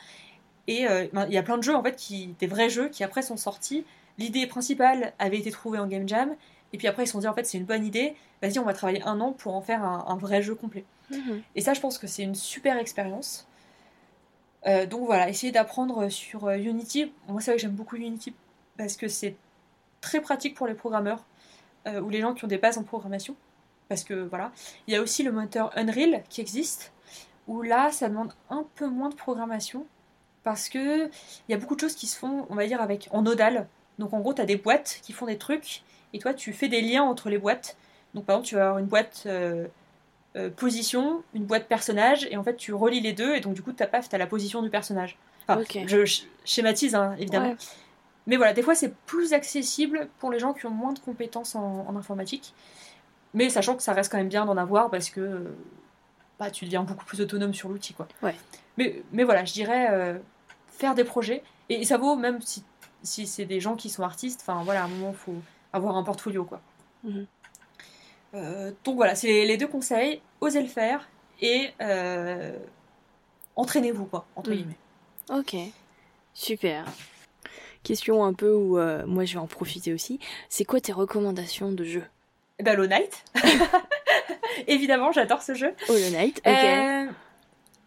Et euh, ben, il y a plein de jeux, en fait, qui, des vrais jeux qui après sont sortis. L'idée principale avait été trouvée en Game Jam. Et puis après, ils se sont dit, en fait, c'est une bonne idée. Vas-y, on va travailler un an pour en faire un, vrai jeu complet. Mhm. Et ça, je pense que c'est une super expérience. Euh, donc voilà, essayer d'apprendre sur euh, Unity. Moi, c'est vrai que j'aime beaucoup Unity parce que c'est très pratique pour les programmeurs euh, ou les gens qui ont des bases en programmation. Parce que voilà, il y a aussi le moteur Unreal qui existe, où là, ça demande un peu moins de programmation parce que il y a beaucoup de choses qui se font, on va dire, avec en nodal. Donc en gros, tu as des boîtes qui font des trucs et toi, tu fais des liens entre les boîtes. Donc par exemple, tu vas avoir une boîte euh, position, une boîte personnage, et en fait tu relis les deux, et donc du coup ta paf, t'as la position du personnage. Enfin, je schématise hein, évidemment. Mais voilà, des fois c'est plus accessible pour les gens qui ont moins de compétences en, informatique. Mais sachant que ça reste quand même bien d'en avoir parce que bah, tu deviens beaucoup plus autonome sur l'outil. quoi. Ouais. Mais, mais voilà, je dirais euh, faire des projets. Et, ça vaut même si, si c'est des gens qui sont artistes. Enfin voilà, à un moment, il faut avoir un portfolio. quoi. Mhm. Euh, donc voilà, c'est les, deux conseils. Osez le faire et euh, entraînez-vous, quoi, entre hmm. guillemets. Ok, super. Question un peu où euh, moi je vais en profiter aussi. C'est quoi tes recommandations de jeu Eh ben, Hollow Knight. Évidemment, j'adore ce jeu. Hollow Knight, ok.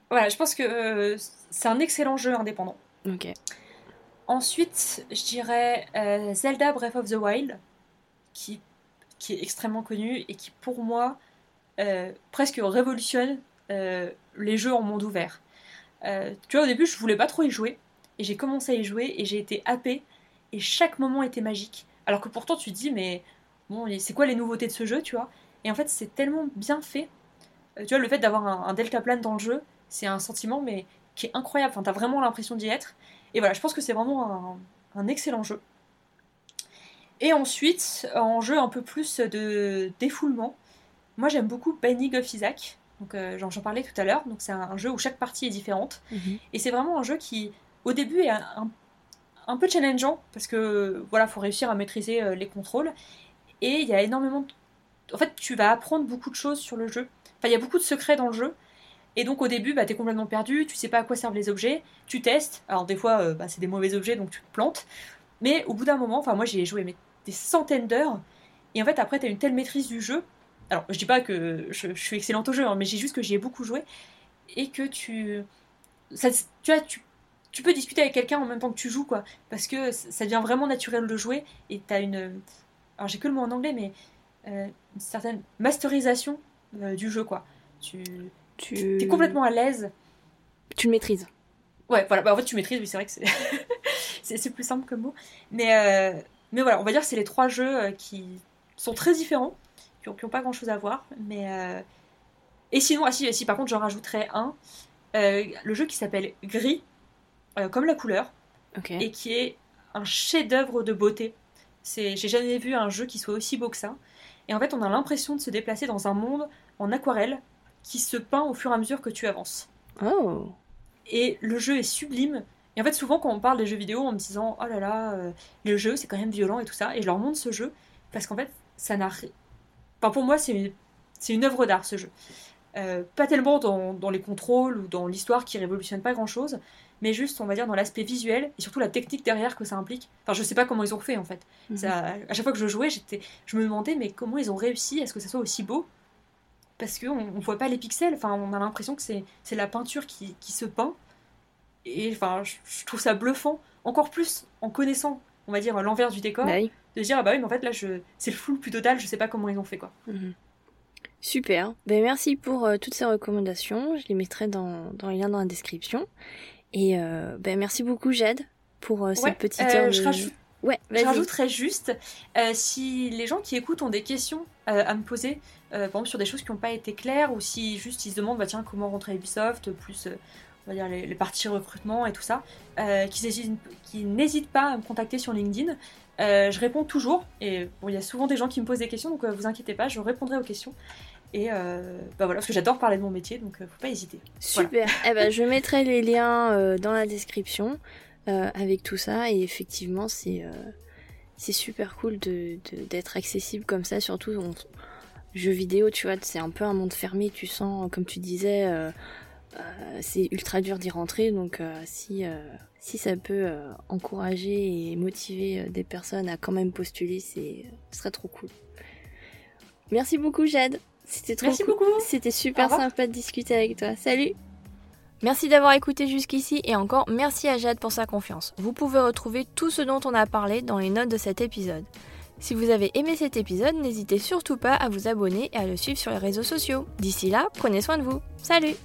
voilà, je pense que c'est un excellent jeu indépendant. Ok. Ensuite, je dirais Zelda Breath of the Wild, qui qui est extrêmement connu et qui, pour moi, euh, presque révolutionne euh, les jeux en monde ouvert. Euh, tu vois, au début, je voulais pas trop y jouer, et j'ai commencé à y jouer, et j'ai été happée, et chaque moment était magique. Alors que pourtant, tu te dis, mais bon, c'est quoi les nouveautés de ce jeu, tu vois? Et en fait, c'est tellement bien fait. tu vois, le fait d'avoir un, delta plane dans le jeu, c'est un sentiment, mais qui est incroyable. Enfin, t'as vraiment l'impression d'y être. Et voilà, je pense que c'est vraiment un excellent jeu. Et ensuite, en jeu un peu plus de défoulement, moi j'aime beaucoup Binding of Isaac. Donc euh, j'en parlais tout à l'heure. Donc c'est un, jeu où chaque partie est différente. Mhm. Et c'est vraiment un jeu qui, au début, est un, peu challengeant parce que voilà, faut réussir à maîtriser euh, les contrôles. Et il y a énormément. De... En fait, tu vas apprendre beaucoup de choses sur le jeu. Enfin, il y a beaucoup de secrets dans le jeu. Et donc au début, bah, tu es complètement perdu, tu sais pas à quoi servent les objets, tu testes. Alors des fois, euh, bah, c'est des mauvais objets, donc tu te plantes. Mais au bout d'un moment, enfin moi j'ai joué mais des centaines d'heures. Et en fait, après, tu as une telle maîtrise du jeu. Alors, je dis pas que je, suis excellente au jeu, hein, mais j'ai juste que j'y ai beaucoup joué. Et que tu. Tu vois, tu, tu peux discuter avec quelqu'un en même temps que tu joues, quoi. Parce que ça devient vraiment naturel de jouer. Et tu as une. Alors, j'ai que le mot en anglais, mais. Euh, une certaine masterisation euh, du jeu, quoi. Tu. Tu es complètement à l'aise. Tu le maîtrises. Ouais, voilà. Bah, en fait, tu maîtrises, oui, c'est vrai que c'est. c'est plus simple comme mot. Mais. Euh, mais voilà, on va dire que c'est les trois jeux qui sont très différents, qui n'ont pas grand chose à voir. Mais Et sinon, ah si, si par contre j'en rajouterais un, le jeu qui s'appelle Gris, comme la couleur, et qui est un chef-d'œuvre de beauté. J'ai jamais vu un jeu qui soit aussi beau que ça. Et en fait, on a l'impression de se déplacer dans un monde en aquarelle qui se peint au fur et à mesure que tu avances. Oh. Et le jeu est sublime. Et en fait, souvent, quand on parle des jeux vidéo en me disant Oh là là, euh, le jeu, c'est quand même violent et tout ça, et je leur montre ce jeu, parce qu'en fait, ça n'a. Enfin, pour moi, c'est une, une œuvre d'art, ce jeu. Euh, pas tellement dans, dans, les contrôles ou dans l'histoire qui révolutionne pas grand chose, mais juste, on va dire, dans l'aspect visuel et surtout la technique derrière que ça implique. Enfin, je sais pas comment ils ont fait en fait. Mhm. Ça, à chaque fois que je jouais, j'étais, je me demandais, mais comment ils ont réussi à ce que ça soit aussi beau? Parce qu'on ne voit pas les pixels, enfin, on a l'impression que c'est, la peinture qui, qui se peint et enfin, je trouve ça bluffant, encore plus en connaissant, on va dire, l'envers du décor, bah de dire, ah bah oui, mais en fait, là, je... c'est le flou plus total, je sais pas comment ils ont fait, quoi. Mhm. Super. Ben, merci pour euh, toutes ces recommandations. Je les mettrai dans, dans les liens dans la description. Et euh, ben, merci beaucoup, Jade, pour euh, cette petite heure. Je, rajoute... ouais, je rajouterais juste, si les gens qui écoutent ont des questions à me poser, par exemple sur des choses qui n'ont pas été claires, ou si juste ils se demandent, bah, tiens, comment rentrer à Ubisoft, plus on va dire les, parties recrutement et tout ça, euh, qui, n'hésitent pas à me contacter sur LinkedIn. Je réponds toujours, et il y a souvent des gens qui me posent des questions, donc vous inquiétez pas, je répondrai aux questions. Et bah voilà, parce que j'adore parler de mon métier, donc faut pas hésiter. Super. eh ben, je mettrai les liens dans la description avec tout ça. Et effectivement, c'est c'est super cool d'être accessible comme ça, surtout en jeu vidéo, tu vois, c'est un peu un monde fermé, tu sens, comme tu disais, euh, euh, c'est ultra dur d'y rentrer, donc euh, si, si ça peut encourager et motiver des personnes à quand même postuler, c'est, ce serait trop cool. Merci beaucoup Jade, c'était trop Merci beaucoup. C'était super sympa de discuter avec toi. Salut Merci d'avoir écouté jusqu'ici et encore merci à Jade pour sa confiance. Vous pouvez retrouver tout ce dont on a parlé dans les notes de cet épisode. Si vous avez aimé cet épisode, n'hésitez surtout pas à vous abonner et à le suivre sur les réseaux sociaux. D'ici là, prenez soin de vous. Salut